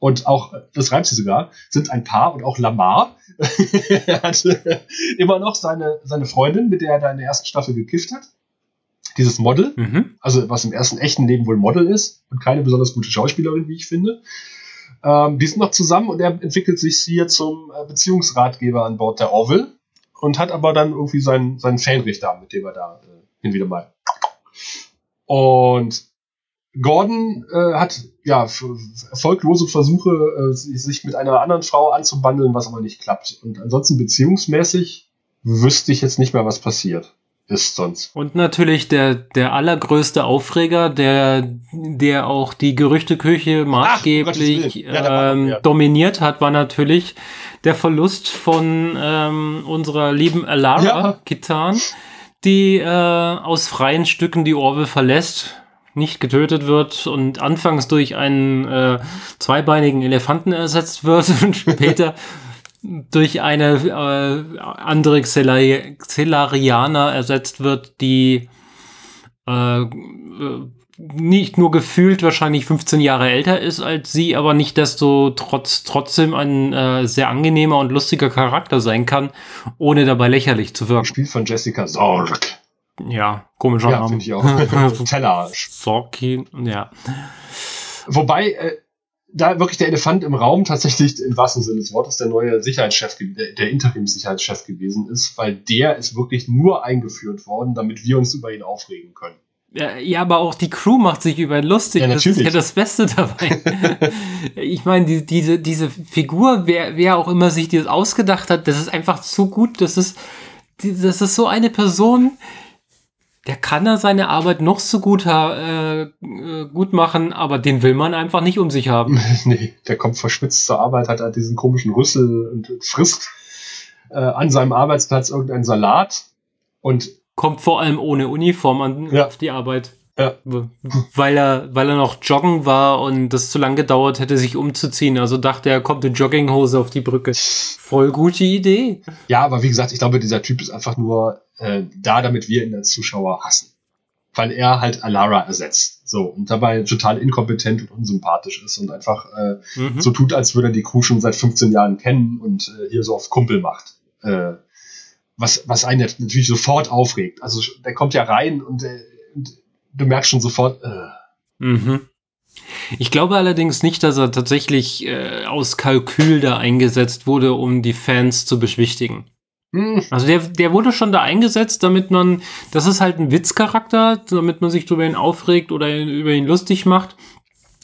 Und auch, das reimt sie sogar, sind ein Paar und auch Lamar er hat äh, immer noch seine, seine Freundin, mit der er da in der ersten Staffel gekifft hat. Dieses Model, Mhm. also was im ersten echten Leben wohl Model ist und keine besonders gute Schauspielerin, wie ich finde. Ähm, die sind noch zusammen und er entwickelt sich hier zum äh, Beziehungsratgeber an Bord der Orville und hat aber dann irgendwie seinen, seinen Fähnrich da, mit dem er da äh, hin wieder mal. Und Gordon äh, hat ja erfolglose Versuche, äh, sich mit einer anderen Frau anzubandeln, was aber nicht klappt. Und ansonsten beziehungsmäßig wüsste ich jetzt nicht mehr, was passiert ist sonst. Und natürlich der, der allergrößte Aufreger, der, der auch die Gerüchteküche maßgeblich Willen. Ja, ähm, ja. dominiert hat, war natürlich der Verlust von ähm, unserer lieben Alara Ja. Kitan, die äh, aus freien Stücken die Orville verlässt, nicht getötet wird und anfangs durch einen äh, zweibeinigen Elefanten ersetzt wird und später durch eine äh, andere Xelari- Xelarianer ersetzt wird, die äh, äh, nicht nur gefühlt wahrscheinlich 15 Jahre älter ist als sie, aber nicht desto trotz trotzdem ein äh, sehr angenehmer und lustiger Charakter sein kann, ohne dabei lächerlich zu wirken. Gespielt von Jessica Sorg. Ja, komischer Ja, Name. finde ich auch. Tellerarsch. Sorkin, ja. Wobei äh, da wirklich der Elefant im Raum tatsächlich im wahrsten Sinne des Wortes der neue Sicherheitschef, der, der Interimssicherheitschef gewesen ist, weil der ist wirklich nur eingeführt worden, damit wir uns über ihn aufregen können. Ja, ja, aber auch die Crew macht sich über ihn lustig. Ja, das ist ja natürlich. das Beste dabei. ich meine, die, diese, diese Figur, wer, wer auch immer sich das ausgedacht hat, das ist einfach zu gut. Das ist, das ist so eine Person, der kann er seine Arbeit noch so gut, äh, äh, gut machen, aber den will man einfach nicht um sich haben. nee, der kommt verschwitzt zur Arbeit, hat halt diesen komischen Rüssel und frisst äh, an seinem Arbeitsplatz irgendeinen Salat und kommt vor allem ohne Uniform an, Ja. auf die Arbeit. Ja. Weil er, weil er noch joggen war und das zu lang gedauert hätte, sich umzuziehen. Also dachte er, kommt in Jogginghose auf die Brücke. Voll gute Idee. Ja, aber wie gesagt, ich glaube, dieser Typ ist einfach nur äh, da, damit wir ihn als Zuschauer hassen. Weil er halt Alara ersetzt. So, und dabei total inkompetent und unsympathisch ist und einfach äh, Mhm. so tut, als würde er die Crew schon seit 15 Jahren kennen und äh, hier so auf Kumpel macht. Äh, was, was einen natürlich sofort aufregt. Also der kommt ja rein und, äh, und du merkst schon sofort, äh, Mhm. Ich glaube allerdings nicht, dass er tatsächlich äh, aus Kalkül da eingesetzt wurde, um die Fans zu beschwichtigen. Hm, Also der, der wurde schon da eingesetzt, damit man, das ist halt ein Witzcharakter, damit man sich über ihn aufregt oder über ihn lustig macht.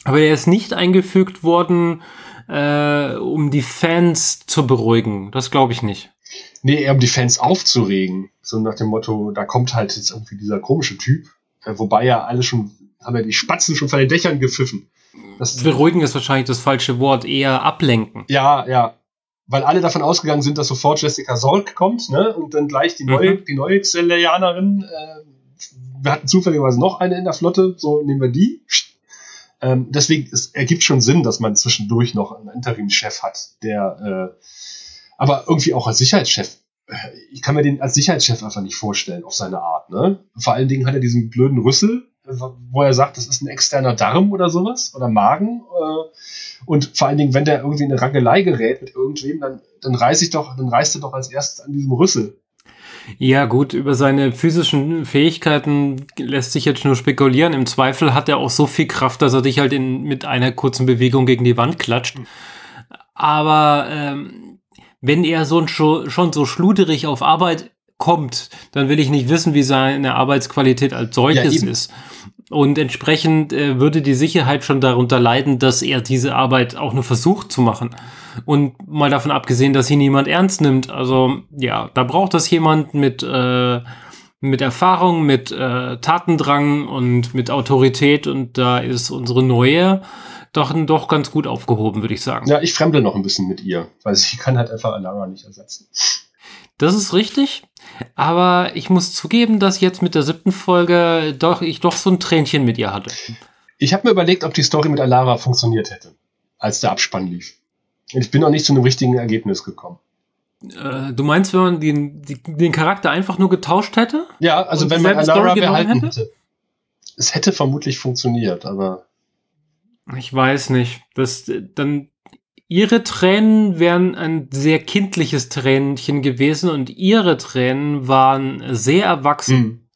Aber er ist nicht eingefügt worden, äh, um die Fans zu beruhigen. Das glaube ich nicht. nee, eher um die Fans aufzuregen. So nach dem Motto, da kommt halt jetzt irgendwie dieser komische Typ. Äh, wobei ja alle schon, haben ja die Spatzen schon von den Dächern gepfiffen. Das, Beruhigen ist wahrscheinlich das falsche Wort, eher ablenken. Ja, ja. Weil alle davon ausgegangen sind, dass sofort Jessica Sorg kommt, ne? Und dann gleich die neue, Mhm. die neue Xelianerin. Äh, wir hatten zufälligerweise noch eine in der Flotte, so nehmen wir die. Ähm, deswegen, es ergibt schon Sinn, dass man zwischendurch noch einen Interimchef hat, der äh, aber irgendwie auch als Sicherheitschef. äh, Ich kann mir den als Sicherheitschef einfach nicht vorstellen, auf seine Art, ne? Vor allen Dingen hat er diesen blöden Rüssel, wo er sagt, das ist ein externer Darm oder sowas, oder Magen. Äh, und vor allen Dingen, wenn der irgendwie in eine Rangelei gerät mit irgendwem, dann, dann reiß ich doch, dann reißt er doch als erstes an diesem Rüssel. Ja, gut, über seine physischen Fähigkeiten lässt sich jetzt nur spekulieren. Im Zweifel hat er auch so viel Kraft, dass er dich halt in, mit einer kurzen Bewegung gegen die Wand klatscht. Aber ähm, wenn er so schon, schon so schluderig auf Arbeit kommt, dann will ich nicht wissen, wie seine Arbeitsqualität als solches eben. ist. Und entsprechend äh, würde die Sicherheit schon darunter leiden, dass er diese Arbeit auch nur versucht zu machen. Und mal davon abgesehen, dass ihn niemand ernst nimmt. Also ja, da braucht das jemand mit, äh, mit Erfahrung, mit äh, Tatendrang und mit Autorität. Und da ist unsere neue doch, doch ganz gut aufgehoben, würde ich sagen. Ja, ich fremdel noch ein bisschen mit ihr, weil sie kann halt einfach Alara nicht ersetzen. Das ist richtig. Aber ich muss zugeben, dass jetzt mit der siebten Folge doch ich doch so ein Tränchen mit ihr hatte. Ich habe mir überlegt, ob die Story mit Alara funktioniert hätte, als der Abspann lief. Und ich bin noch nicht zu einem richtigen Ergebnis gekommen. Äh, du meinst, wenn man den, den Charakter einfach nur getauscht hätte? Ja, also wenn man Alara behalten hätte? hätte. Es hätte vermutlich funktioniert, aber Ich weiß nicht. Das, dann, ihre Tränen wären ein sehr kindliches Tränchen gewesen und ihre Tränen waren sehr erwachsen.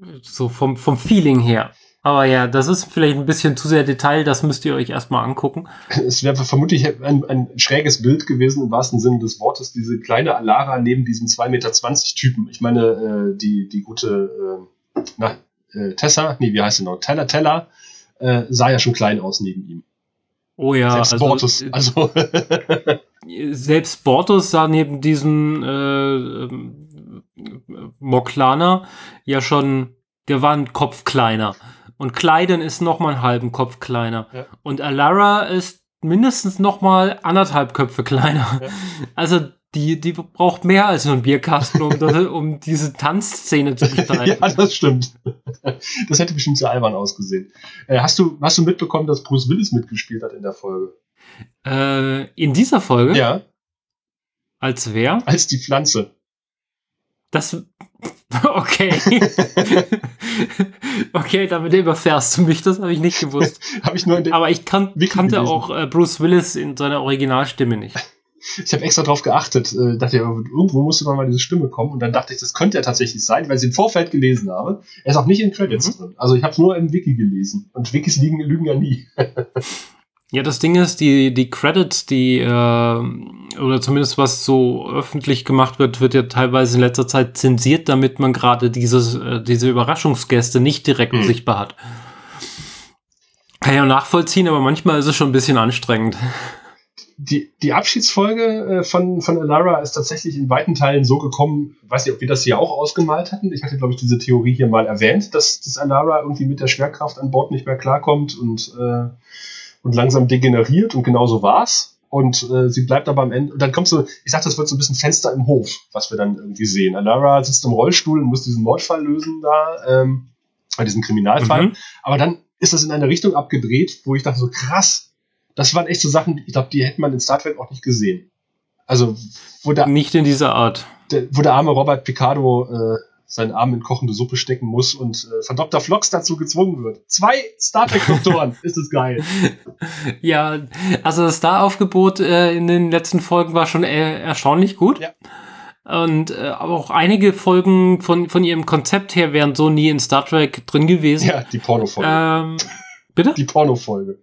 hm. So vom, vom Feeling her. Aber ja, das ist vielleicht ein bisschen zu sehr Detail, das müsst ihr euch erstmal angucken. es wäre vermutlich ein, ein schräges Bild gewesen, im wahrsten Sinne des Wortes, diese kleine Alara neben diesem 2,20 Meter Typen. Ich meine, äh, die, die gute äh, na, äh, Tessa, nee, wie heißt sie noch? Teller Teller äh, sah ja schon klein aus neben ihm. Oh ja, Selbst also, Bortus. äh, Also, selbst Bortus sah neben diesem äh, Moklana ja schon, der war ein Kopf kleiner. Und Kleiden ist noch mal einen halben Kopf kleiner. Ja. Und Alara ist mindestens noch mal anderthalb Köpfe kleiner. Ja. Also die, die braucht mehr als nur einen Bierkasten, um, das, um diese Tanzszene zu gestalten. ja, das stimmt. Das hätte bestimmt sehr albern ausgesehen. Äh, hast, du, hast du mitbekommen, dass Bruce Willis mitgespielt hat in der Folge? Äh, in dieser Folge, Ja, als wer? als die Pflanze. Das. Okay. okay, damit überfährst du mich, das habe ich nicht gewusst. Habe ich nur in den, Aber ich kan Wiki kannte gelesen. auch äh, Bruce Willis in seiner Originalstimme nicht. Ich habe extra drauf geachtet. Äh, dachte ja, irgendwo musste doch mal diese Stimme kommen. Und dann dachte ich, das könnte ja tatsächlich sein, weil ich es im Vorfeld gelesen habe. Er ist auch nicht in Credits Mhm. drin. Also ich habe es nur im Wiki gelesen. Und Wikis liegen, lügen ja nie. Ja, das Ding ist, die, die Credits, die, äh, oder zumindest was so öffentlich gemacht wird, wird ja teilweise in letzter Zeit zensiert, damit man gerade dieses, äh, diese Überraschungsgäste nicht direkt Hm. sichtbar hat. Kann ja nachvollziehen, aber manchmal ist es schon ein bisschen anstrengend. Die, die Abschiedsfolge äh, von, von Alara ist tatsächlich in weiten Teilen so gekommen, weiß nicht, ob wir das hier auch ausgemalt hatten. Ich hatte, glaube ich, diese Theorie hier mal erwähnt, dass, dass Alara irgendwie mit der Schwerkraft an Bord nicht mehr klarkommt und, äh, und langsam degeneriert. Und genau so war's. Und äh, sie bleibt aber am Ende. Und dann kommt so, ich sag, das wird so ein bisschen Fenster im Hof, was wir dann irgendwie sehen. Alara sitzt im Rollstuhl und muss diesen Mordfall lösen da, ähm, diesen Kriminalfall. Mhm. Aber dann ist das in eine Richtung abgedreht, wo ich dachte so, krass, das waren echt so Sachen, ich glaube, die hätte man in Star Trek auch nicht gesehen. Also, wo der. Nicht in dieser Art. Der, wo der arme Robert Picardo äh, seinen Arm in kochende Suppe stecken muss und äh, von Dr. Flox dazu gezwungen wird. Zwei Star Trek-Doktoren, ist das geil. Ja, also das Star-Aufgebot äh, in den letzten Folgen war schon äh, erstaunlich gut. Ja. Und äh, aber auch einige Folgen von, von ihrem Konzept her wären so nie in Star Trek drin gewesen. Ja, die Porno-Folge. Ähm, bitte? Die Porno-Folge.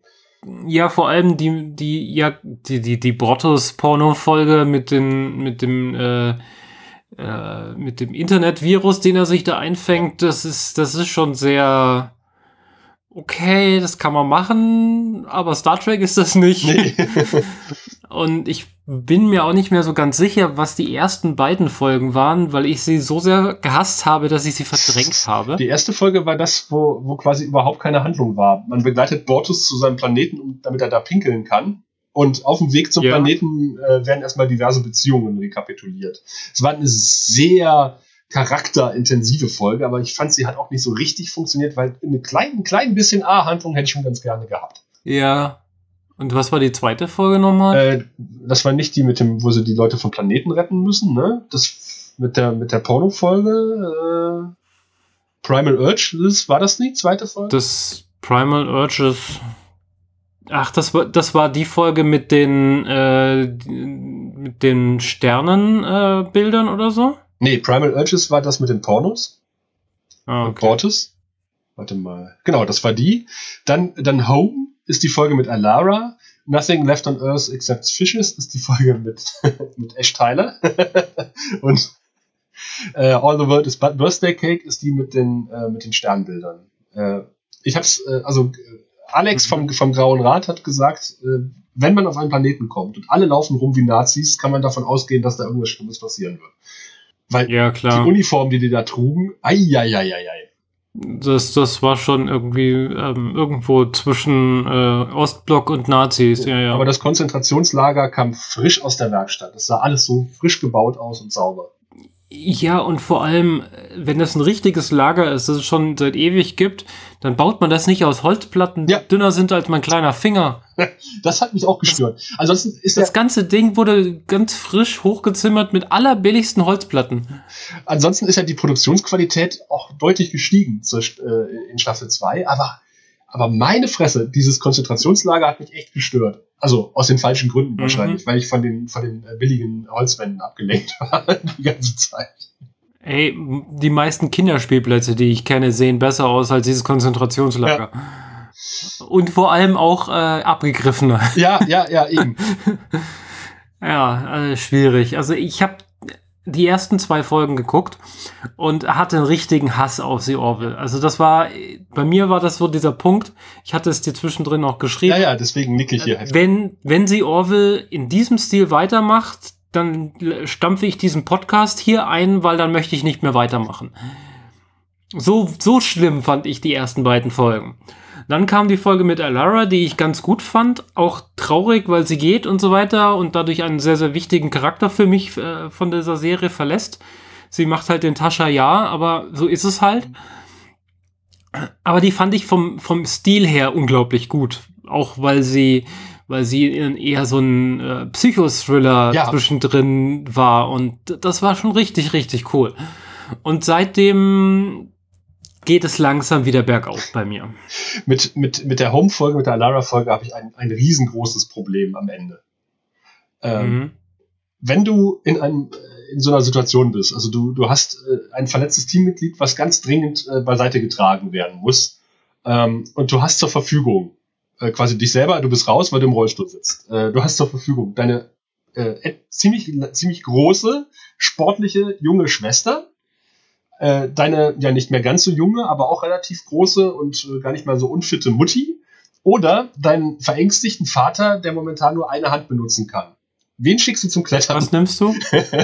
Ja, vor allem die, die, ja, die, die, die Brottos-Porno-Folge mit den, mit dem, äh, äh, mit dem Internetvirus, den er sich da einfängt, das ist, das ist schon sehr okay, das kann man machen, aber Star Trek ist das nicht. Nee. Und ich bin mir auch nicht mehr so ganz sicher, was die ersten beiden Folgen waren, weil ich sie so sehr gehasst habe, dass ich sie verdrängt habe. Die erste Folge war das, wo, wo quasi überhaupt keine Handlung war. Man begleitet Bortus zu seinem Planeten, damit er da pinkeln kann. Und auf dem Weg zum ja. Planeten äh, werden erstmal diverse Beziehungen rekapituliert. Es war eine sehr charakterintensive Folge, aber ich fand, sie hat auch nicht so richtig funktioniert, weil ein klein, klein bisschen A-Handlung hätte ich schon ganz gerne gehabt. Ja. Und was war die zweite Folge nochmal? Äh, das war nicht die mit dem, wo sie die Leute vom Planeten retten müssen, ne? Das mit der, mit der Porno-Folge, äh, Primal Urge, das, war das nicht? Zweite Folge? Das Primal Urges Ach, das war, das war die Folge mit den, äh, mit den Sternenbildern äh, oder so? Nee, Primal Urges war das mit den Pornos. Ah, okay. Portes. Warte mal. Genau, das war die. Dann, dann Home ist die Folge mit Alara. Nothing Left on Earth Except Fishes ist die Folge mit, mit Ash Tyler. Und äh, All the World is Birthday Cake ist die mit den, äh, mit den Sternbildern. Äh, ich hab's, äh, also Alex vom, mhm. vom Grauen Rat hat gesagt, äh, wenn man auf einen Planeten kommt und alle laufen rum wie Nazis, kann man davon ausgehen, dass da irgendwas Schlimmes passieren wird. Weil ja, klar. die Uniform, die die da trugen, ei, ei, ei, ei, ei. Das, das war schon irgendwie ähm, irgendwo zwischen äh, Ostblock und Nazis. Ja, ja. Aber das Konzentrationslager kam frisch aus der Werkstatt. Es sah alles so frisch gebaut aus und sauber. Ja, und vor allem, wenn das ein richtiges Lager ist, das es schon seit ewig gibt, dann baut man das nicht aus Holzplatten, die ja. dünner sind als mein kleiner Finger. Das hat mich auch gestört. Ansonsten ist das ganze Ding wurde ganz frisch hochgezimmert mit allerbilligsten Holzplatten. Ansonsten ist ja die Produktionsqualität auch deutlich gestiegen äh, in Staffel 2, aber aber meine Fresse, dieses Konzentrationslager hat mich echt gestört. Also aus den falschen Gründen mhm. wahrscheinlich, weil ich von den, von den äh, billigen Holzwänden abgelenkt war die ganze Zeit. Ey, die meisten Kinderspielplätze, die ich kenne, sehen besser aus als dieses Konzentrationslager. Ja. Und vor allem auch äh, abgegriffener. Ja, ja, ja, eben. ja, also schwierig. Also ich habe die ersten zwei Folgen geguckt und hatte einen richtigen Hass auf The Orville. Also das war, bei mir war das so dieser Punkt, ich hatte es dir zwischendrin auch geschrieben. Ja, ja, deswegen nicke ich hier. Wenn, wenn The Orville in diesem Stil weitermacht, dann stampfe ich diesen Podcast hier ein, weil dann möchte ich nicht mehr weitermachen. So, so schlimm fand ich die ersten beiden Folgen. Dann kam die Folge mit Alara, die ich ganz gut fand. Auch traurig, weil sie geht und so weiter und dadurch einen sehr, sehr wichtigen Charakter für mich äh, von dieser Serie verlässt. Sie macht halt den Tascha ja, aber so ist es halt. Aber die fand ich vom, vom Stil her unglaublich gut. Auch weil sie, weil sie eher so ein äh, Psychothriller ja. zwischendrin war. Und das war schon richtig, richtig cool. Und seitdem geht es langsam wieder bergauf bei mir. Mit, mit, mit der Home-Folge, mit der Alara-Folge habe ich ein, ein riesengroßes Problem am Ende. Ähm, mhm. Wenn du in, einem, äh, in so einer Situation bist, also du, du hast äh, ein verletztes Teammitglied, was ganz dringend äh, beiseite getragen werden muss, ähm, und du hast zur Verfügung äh, quasi dich selber, du bist raus, weil du im Rollstuhl sitzt. Äh, du hast zur Verfügung deine äh, ziemlich, ziemlich große, sportliche, junge Schwester, äh, deine ja nicht mehr ganz so junge, aber auch relativ große und äh, gar nicht mal so unfitte Mutti oder deinen verängstigten Vater, der momentan nur eine Hand benutzen kann. Wen schickst du zum Klettern? Was nimmst du?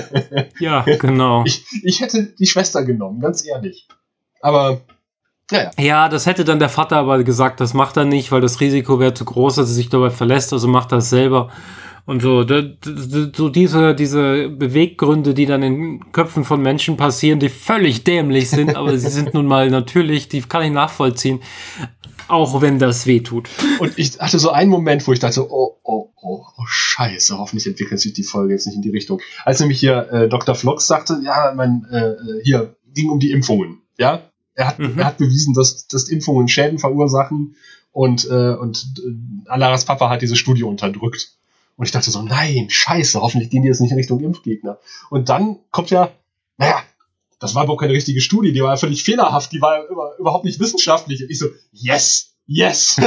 ja, genau. Ich, ich hätte die Schwester genommen, ganz ehrlich. Aber naja. Ja, das hätte dann der Vater aber gesagt, das macht er nicht, weil das Risiko wäre zu groß, dass er sich dabei verlässt, also macht er es selber. Und so, so diese, diese Beweggründe, die dann in Köpfen von Menschen passieren, die völlig dämlich sind, aber sie sind nun mal natürlich, die kann ich nachvollziehen. Auch wenn das weh tut. Und ich hatte so einen Moment, wo ich dachte, oh, oh, oh, oh, scheiße, hoffentlich entwickelt sich die Folge jetzt nicht in die Richtung. Als nämlich hier äh, Dr. Flox sagte, ja, mein, äh, hier ging um die Impfungen. Ja, er hat, mhm. er hat bewiesen, dass, dass Impfungen Schäden verursachen und, äh, und äh, Alaras Papa hat diese Studie unterdrückt. Und ich dachte so, nein, scheiße, hoffentlich gehen die jetzt nicht in Richtung Impfgegner. Und dann kommt ja, naja, das war überhaupt keine richtige Studie, die war ja völlig fehlerhaft, die war über, überhaupt nicht wissenschaftlich. Und ich so, yes, yes.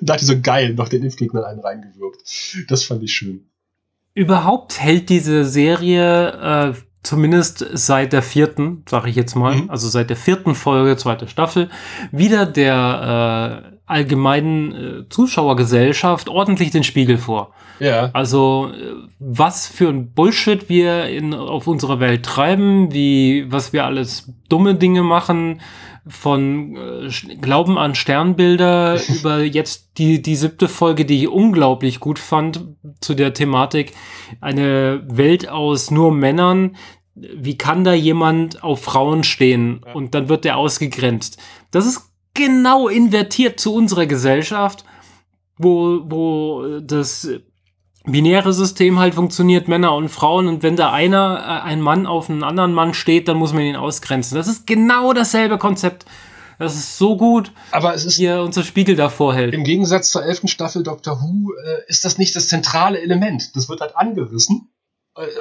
dachte so, geil, noch den Impfgegner einen reingewirkt. Das fand ich schön. Überhaupt hält diese Serie äh, zumindest seit der vierten, sage ich jetzt mal, mhm. also seit der vierten Folge, zweite Staffel, wieder der äh, allgemeinen äh, Zuschauergesellschaft ordentlich den Spiegel vor. Ja. Also äh, was für ein Bullshit wir in, auf unserer Welt treiben, wie was wir alles dumme Dinge machen, von äh, Glauben an Sternbilder über jetzt die, die siebte Folge, die ich unglaublich gut fand zu der Thematik. Eine Welt aus nur Männern. Wie kann da jemand auf Frauen stehen? Ja. Und dann wird der ausgegrenzt. Das ist genau invertiert zu unserer Gesellschaft, wo, wo das binäre System halt funktioniert, Männer und Frauen, und wenn da einer, äh, ein Mann auf einen anderen Mann steht, dann muss man ihn ausgrenzen. Das ist genau dasselbe Konzept. Das ist so gut, aber es ist wie er unser Spiegel davor hält. Im Gegensatz zur elften Staffel Doctor Who äh, ist das nicht das zentrale Element. Das wird halt angerissen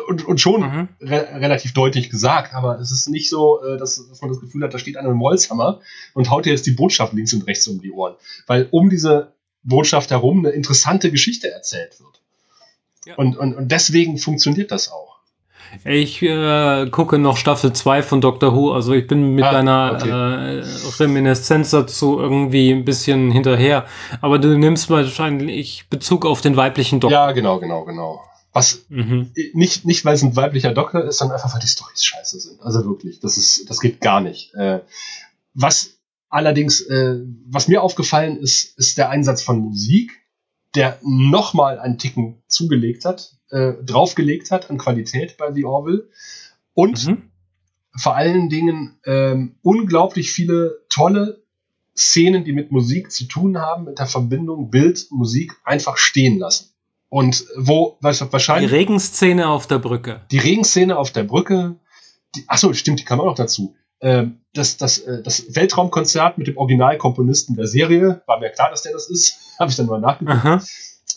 und, und schon mhm. re relativ deutlich gesagt, aber es ist nicht so, äh, dass, dass, man das Gefühl hat, da steht einer mit dem Holzhammer und haut dir jetzt die Botschaft links und rechts um die Ohren. Weil um diese Botschaft herum eine interessante Geschichte erzählt wird. Und, und, und deswegen funktioniert das auch. Ich äh, gucke noch Staffel 2 von Doctor Who, also ich bin mit ah, deiner okay. äh, Reminiszenz dazu irgendwie ein bisschen hinterher. Aber du nimmst wahrscheinlich Bezug auf den weiblichen Doktor. Ja, genau, genau, genau. Was mhm. nicht, nicht weil es ein weiblicher Doktor ist, sondern einfach, weil die Storys scheiße sind. Also wirklich, das ist, das geht gar nicht. Äh, was allerdings, äh, was mir aufgefallen ist, ist der Einsatz von Musik der nochmal einen Ticken zugelegt hat, äh, draufgelegt hat an Qualität bei The Orville. Und mhm. vor allen Dingen ähm, unglaublich viele tolle Szenen, die mit Musik zu tun haben, mit der Verbindung Bild, Musik einfach stehen lassen. Und wo, weißt wahrscheinlich. Die Regenszene auf der Brücke. Die Regenszene auf der Brücke. Die, achso, stimmt, die kam auch noch dazu. Ähm, das, das, äh, das Weltraumkonzert mit dem Originalkomponisten der Serie, war mir klar, dass der das ist, habe ich dann mal nachgeguckt.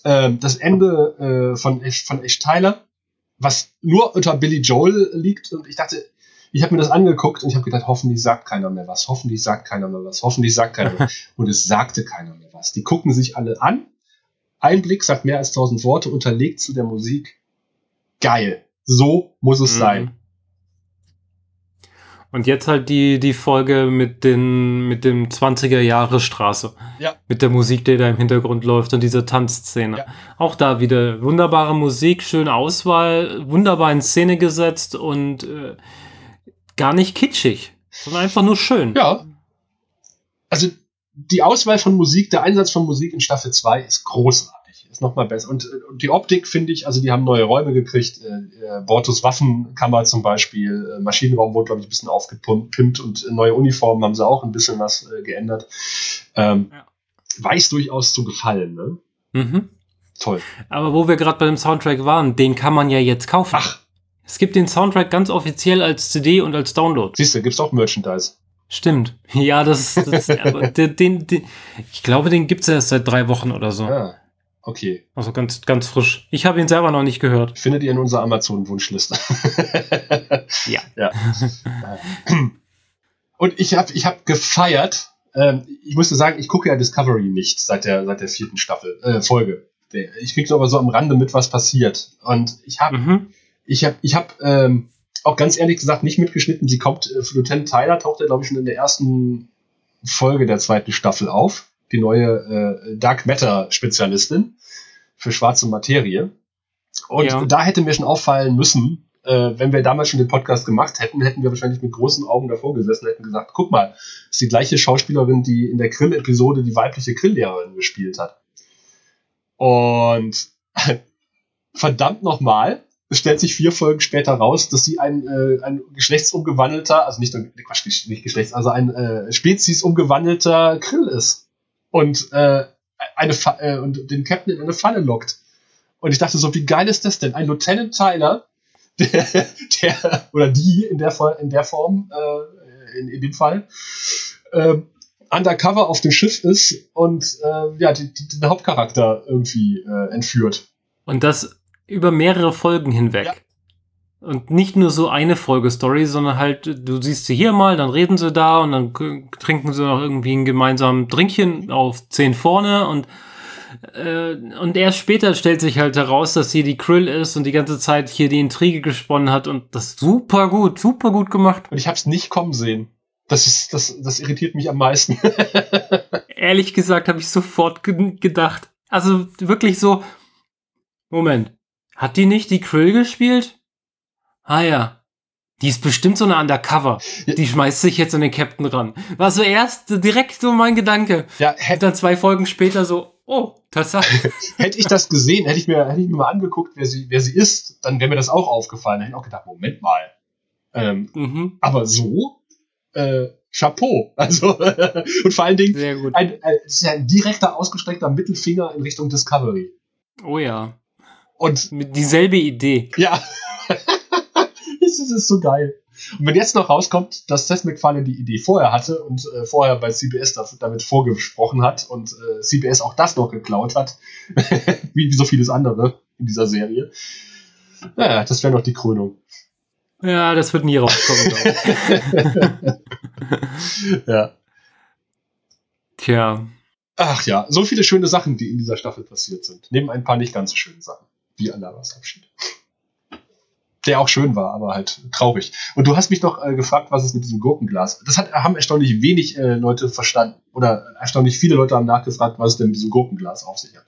Ähm, das Ende äh, von, von Ash Tyler, was nur unter Billy Joel liegt und ich dachte, ich habe mir das angeguckt und ich habe gedacht, hoffentlich sagt keiner mehr was, hoffentlich sagt keiner mehr was, hoffentlich sagt keiner mehr was. Und es sagte keiner mehr was. Die gucken sich alle an. Ein Blick sagt mehr als tausend Worte, unterlegt zu der Musik. Geil. So muss es mhm. sein. Und jetzt halt die, die Folge mit, den, mit dem 20er Jahre Straße. Ja. Mit der Musik, die da im Hintergrund läuft und dieser Tanzszene. Ja. Auch da wieder wunderbare Musik, schöne Auswahl, wunderbar in Szene gesetzt und äh, gar nicht kitschig, sondern einfach nur schön. Ja. Also die Auswahl von Musik, der Einsatz von Musik in Staffel 2 ist großartig ist nochmal besser. Und, und, die Optik finde ich, also die haben neue Räume gekriegt. Äh, äh, Bortus Waffenkammer zum Beispiel, äh, Maschinenraum wurde, glaube ich, ein bisschen aufgepimpt und neue Uniformen haben sie auch ein bisschen was äh, geändert. Ähm, ja. Weiß durchaus zu gefallen, ne? Mhm. Toll. Aber wo wir gerade bei dem Soundtrack waren, den kann man ja jetzt kaufen. Ach. Es gibt den Soundtrack ganz offiziell als CD und als Download. Siehst du, gibt's auch Merchandise. Stimmt. Ja, das, das den, den, den, ich glaube, den gibt es erst seit drei Wochen oder so. Ja. Okay. Also ganz, ganz frisch. Ich habe ihn selber noch nicht gehört. Findet ihr in unserer Amazon-Wunschliste. ja. ja. Und ich habe ich hab gefeiert. Ähm, ich musste sagen, ich gucke ja Discovery nicht seit der, seit der vierten Staffel, äh, Folge. Ich kriege aber so am Rande mit, was passiert. Und ich habe mhm. ich hab, ich hab, ähm, auch ganz ehrlich gesagt nicht mitgeschnitten. Sie kommt, äh, Lieutenant Tyler tauchte, glaube ich, schon in der ersten Folge der zweiten Staffel auf die neue äh, Dark Matter Spezialistin für schwarze Materie. Und ja. da hätte mir schon auffallen müssen, äh, wenn wir damals schon den Podcast gemacht hätten, hätten wir wahrscheinlich mit großen Augen davor gesessen und hätten gesagt, guck mal, ist die gleiche Schauspielerin, die in der Grill-Episode die weibliche Grilllehrerin gespielt hat. Und verdammt nochmal, es stellt sich vier Folgen später raus, dass sie ein, äh, ein geschlechtsumgewandelter, also nicht, Quatsch, nicht Geschlechts, also ein äh, Spezies umgewandelter Krill ist. Und, äh, eine Fa äh, und den Captain in eine Falle lockt. Und ich dachte so, wie geil ist das denn? Ein Lieutenant Tyler, der, der oder die in der, in der Form, äh, in, in dem Fall, äh, undercover auf dem Schiff ist und äh, ja, die, die, den Hauptcharakter irgendwie äh, entführt. Und das über mehrere Folgen hinweg. Ja. Und nicht nur so eine Folge-Story, sondern halt, du siehst sie hier mal, dann reden sie da und dann trinken sie noch irgendwie ein gemeinsames Trinkchen auf 10 vorne und äh, und erst später stellt sich halt heraus, dass sie die Krill ist und die ganze Zeit hier die Intrige gesponnen hat und das super gut, super gut gemacht. Und ich hab's nicht kommen sehen. Das ist, das, das irritiert mich am meisten. Ehrlich gesagt habe ich sofort ge gedacht. Also wirklich so, Moment, hat die nicht die Krill gespielt? Ah ja. Die ist bestimmt so eine Undercover. Die schmeißt sich jetzt an den Captain ran. War so erst direkt so mein Gedanke. Ja, hätte dann zwei Folgen später so, oh, Tatsache. hätte ich das gesehen, hätte ich mir, hätte ich mir mal angeguckt, wer sie, wer sie ist, dann wäre mir das auch aufgefallen. Dann hätte ich auch gedacht, Moment mal. Ähm, mhm. Aber so, äh, Chapeau. Also, und vor allen Dingen, Sehr gut. Ein, ein, ist ja ein direkter, ausgestreckter Mittelfinger in Richtung Discovery. Oh ja. Und mit dieselbe Idee. Ja. das ist so geil. Und wenn jetzt noch rauskommt, dass Seth MacFarlane die Idee vorher hatte und äh, vorher bei CBS damit vorgesprochen hat und äh, CBS auch das noch geklaut hat, wie, so vieles andere in dieser Serie, naja, das wäre noch die Krönung. Ja, das wird nie rauskommen, ja. Tja. Ach ja, so viele schöne Sachen, die in dieser Staffel passiert sind. Neben ein paar nicht ganz so schönen Sachen, wie Alaras Abschied der auch schön war, aber halt traurig. Und du hast mich doch äh, gefragt, was ist mit diesem Gurkenglas? Das hat, haben erstaunlich wenig äh, Leute verstanden. Oder erstaunlich viele Leute haben nachgefragt, was es denn mit diesem Gurkenglas auf sich hat.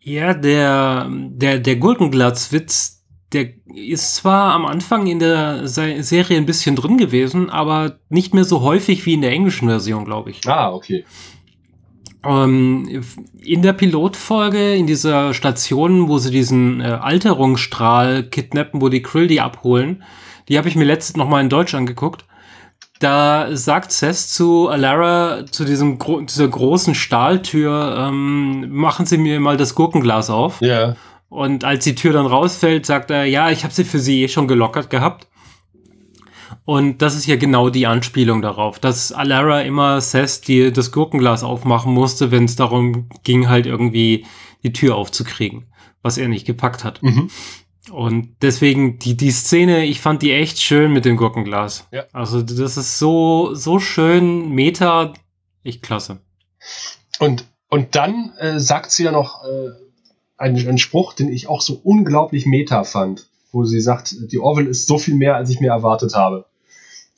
Ja, der, der, der Gurkenglaswitz, der ist zwar am Anfang in der Serie ein bisschen drin gewesen, aber nicht mehr so häufig wie in der englischen Version, glaube ich. Ah, okay. Ähm, in der Pilotfolge, in dieser Station, wo sie diesen äh, Alterungsstrahl kidnappen, wo die Krill die abholen, die habe ich mir letztens noch mal in Deutsch angeguckt. Da sagt Seth zu Alara, zu diesem gro dieser großen Stahltür, ähm, machen Sie mir mal das Gurkenglas auf. Ja. Yeah. Und als die Tür dann rausfällt, sagt er, ja, ich habe sie für Sie eh schon gelockert gehabt. Und das ist ja genau die Anspielung darauf, dass Alara immer Seth die, das Gurkenglas aufmachen musste, wenn es darum ging, halt irgendwie die Tür aufzukriegen, was er nicht gepackt hat. Mhm. Und deswegen die, die Szene, ich fand die echt schön mit dem Gurkenglas. Ja. Also das ist so, so schön, Meta, echt klasse. Und, und dann äh, sagt sie ja noch äh, einen, einen Spruch, den ich auch so unglaublich Meta fand, wo sie sagt, die Orville ist so viel mehr, als ich mir erwartet habe.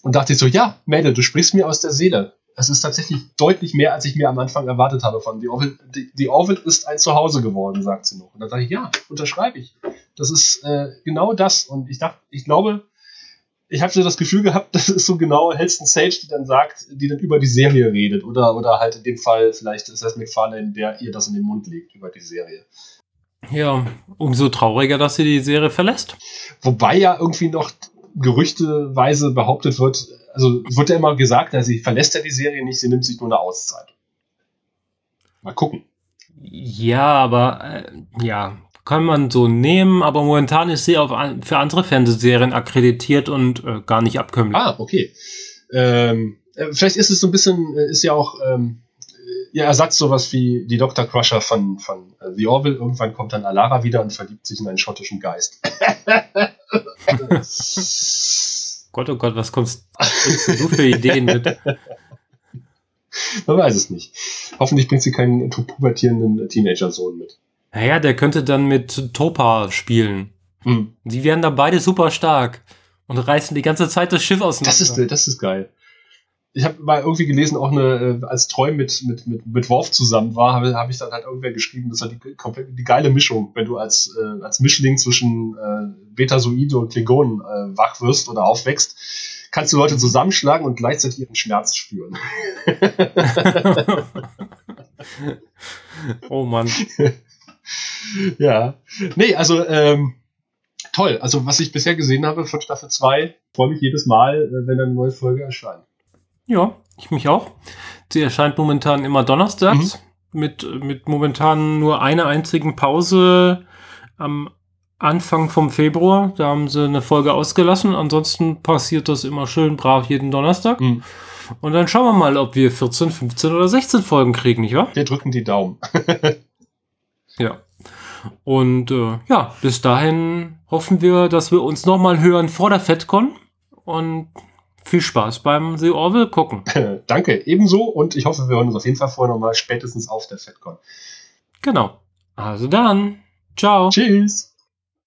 Und dachte ich so, ja, Mädel, du sprichst mir aus der Seele. Es ist tatsächlich deutlich mehr, als ich mir am Anfang erwartet habe von The Orville. Die, die Orville ist ein Zuhause geworden, sagt sie noch. Und dann dachte ich, ja, unterschreibe ich. Das ist äh, genau das. Und ich dachte, ich glaube, ich habe so das Gefühl gehabt, das ist so genau Helston Sage, die dann sagt, die dann über die Serie redet. Oder, oder halt in dem Fall vielleicht ist das McFarlane, der ihr das in den Mund legt über die Serie. Ja, umso trauriger, dass sie die Serie verlässt. Wobei ja irgendwie noch gerüchteweise behauptet wird, also wird ja immer gesagt, sie verlässt ja die Serie nicht, sie nimmt sich nur eine Auszeit. Mal gucken. Ja, aber äh, ja, kann man so nehmen, aber momentan ist sie auf, für andere Fernsehserien akkreditiert und äh, gar nicht abkömmlich. Ah, okay. Ähm, äh, vielleicht ist es so ein bisschen, äh, ist ja auch ähm, ihr Ersatz sowas wie die Dr. Crusher von, von uh, The Orville. Irgendwann kommt dann Alara wieder und verliebt sich in einen schottischen Geist. Gott, oh Gott, was kommst du für Ideen mit? Man weiß es nicht. Hoffentlich bringt sie keinen pubertierenden Teenager-Sohn mit. Naja, der könnte dann mit Topa spielen. Hm. Die werden da beide super stark und reißen die ganze Zeit das Schiff auseinander. Das ist, das ist geil. Ich habe mal irgendwie gelesen, auch eine, äh, als Treu mit, mit, mit, mit Worf zusammen war, habe hab ich dann halt irgendwer geschrieben, das war die, komplett, die geile Mischung, wenn du als, äh, als Mischling zwischen äh, Betasoide und Klingonen äh, wach wirst oder aufwächst, kannst du Leute zusammenschlagen und gleichzeitig ihren Schmerz spüren. oh Mann. ja. Nee, also ähm, toll. Also was ich bisher gesehen habe von Staffel 2, freue mich jedes Mal, äh, wenn eine neue Folge erscheint. Ja, ich mich auch. Sie erscheint momentan immer donnerstags mhm. mit, mit momentan nur einer einzigen Pause am Anfang vom Februar. Da haben sie eine Folge ausgelassen. Ansonsten passiert das immer schön brav jeden Donnerstag. Mhm. Und dann schauen wir mal, ob wir 14, 15 oder 16 Folgen kriegen, nicht wahr? Wir drücken die Daumen. ja. Und äh, ja, bis dahin hoffen wir, dass wir uns nochmal hören vor der FedCon. Und viel Spaß beim The Orville gucken. Danke, ebenso. Und ich hoffe, wir hören uns auf jeden Fall vorher nochmal spätestens auf der FedCon. Genau. Also dann. Ciao. Tschüss.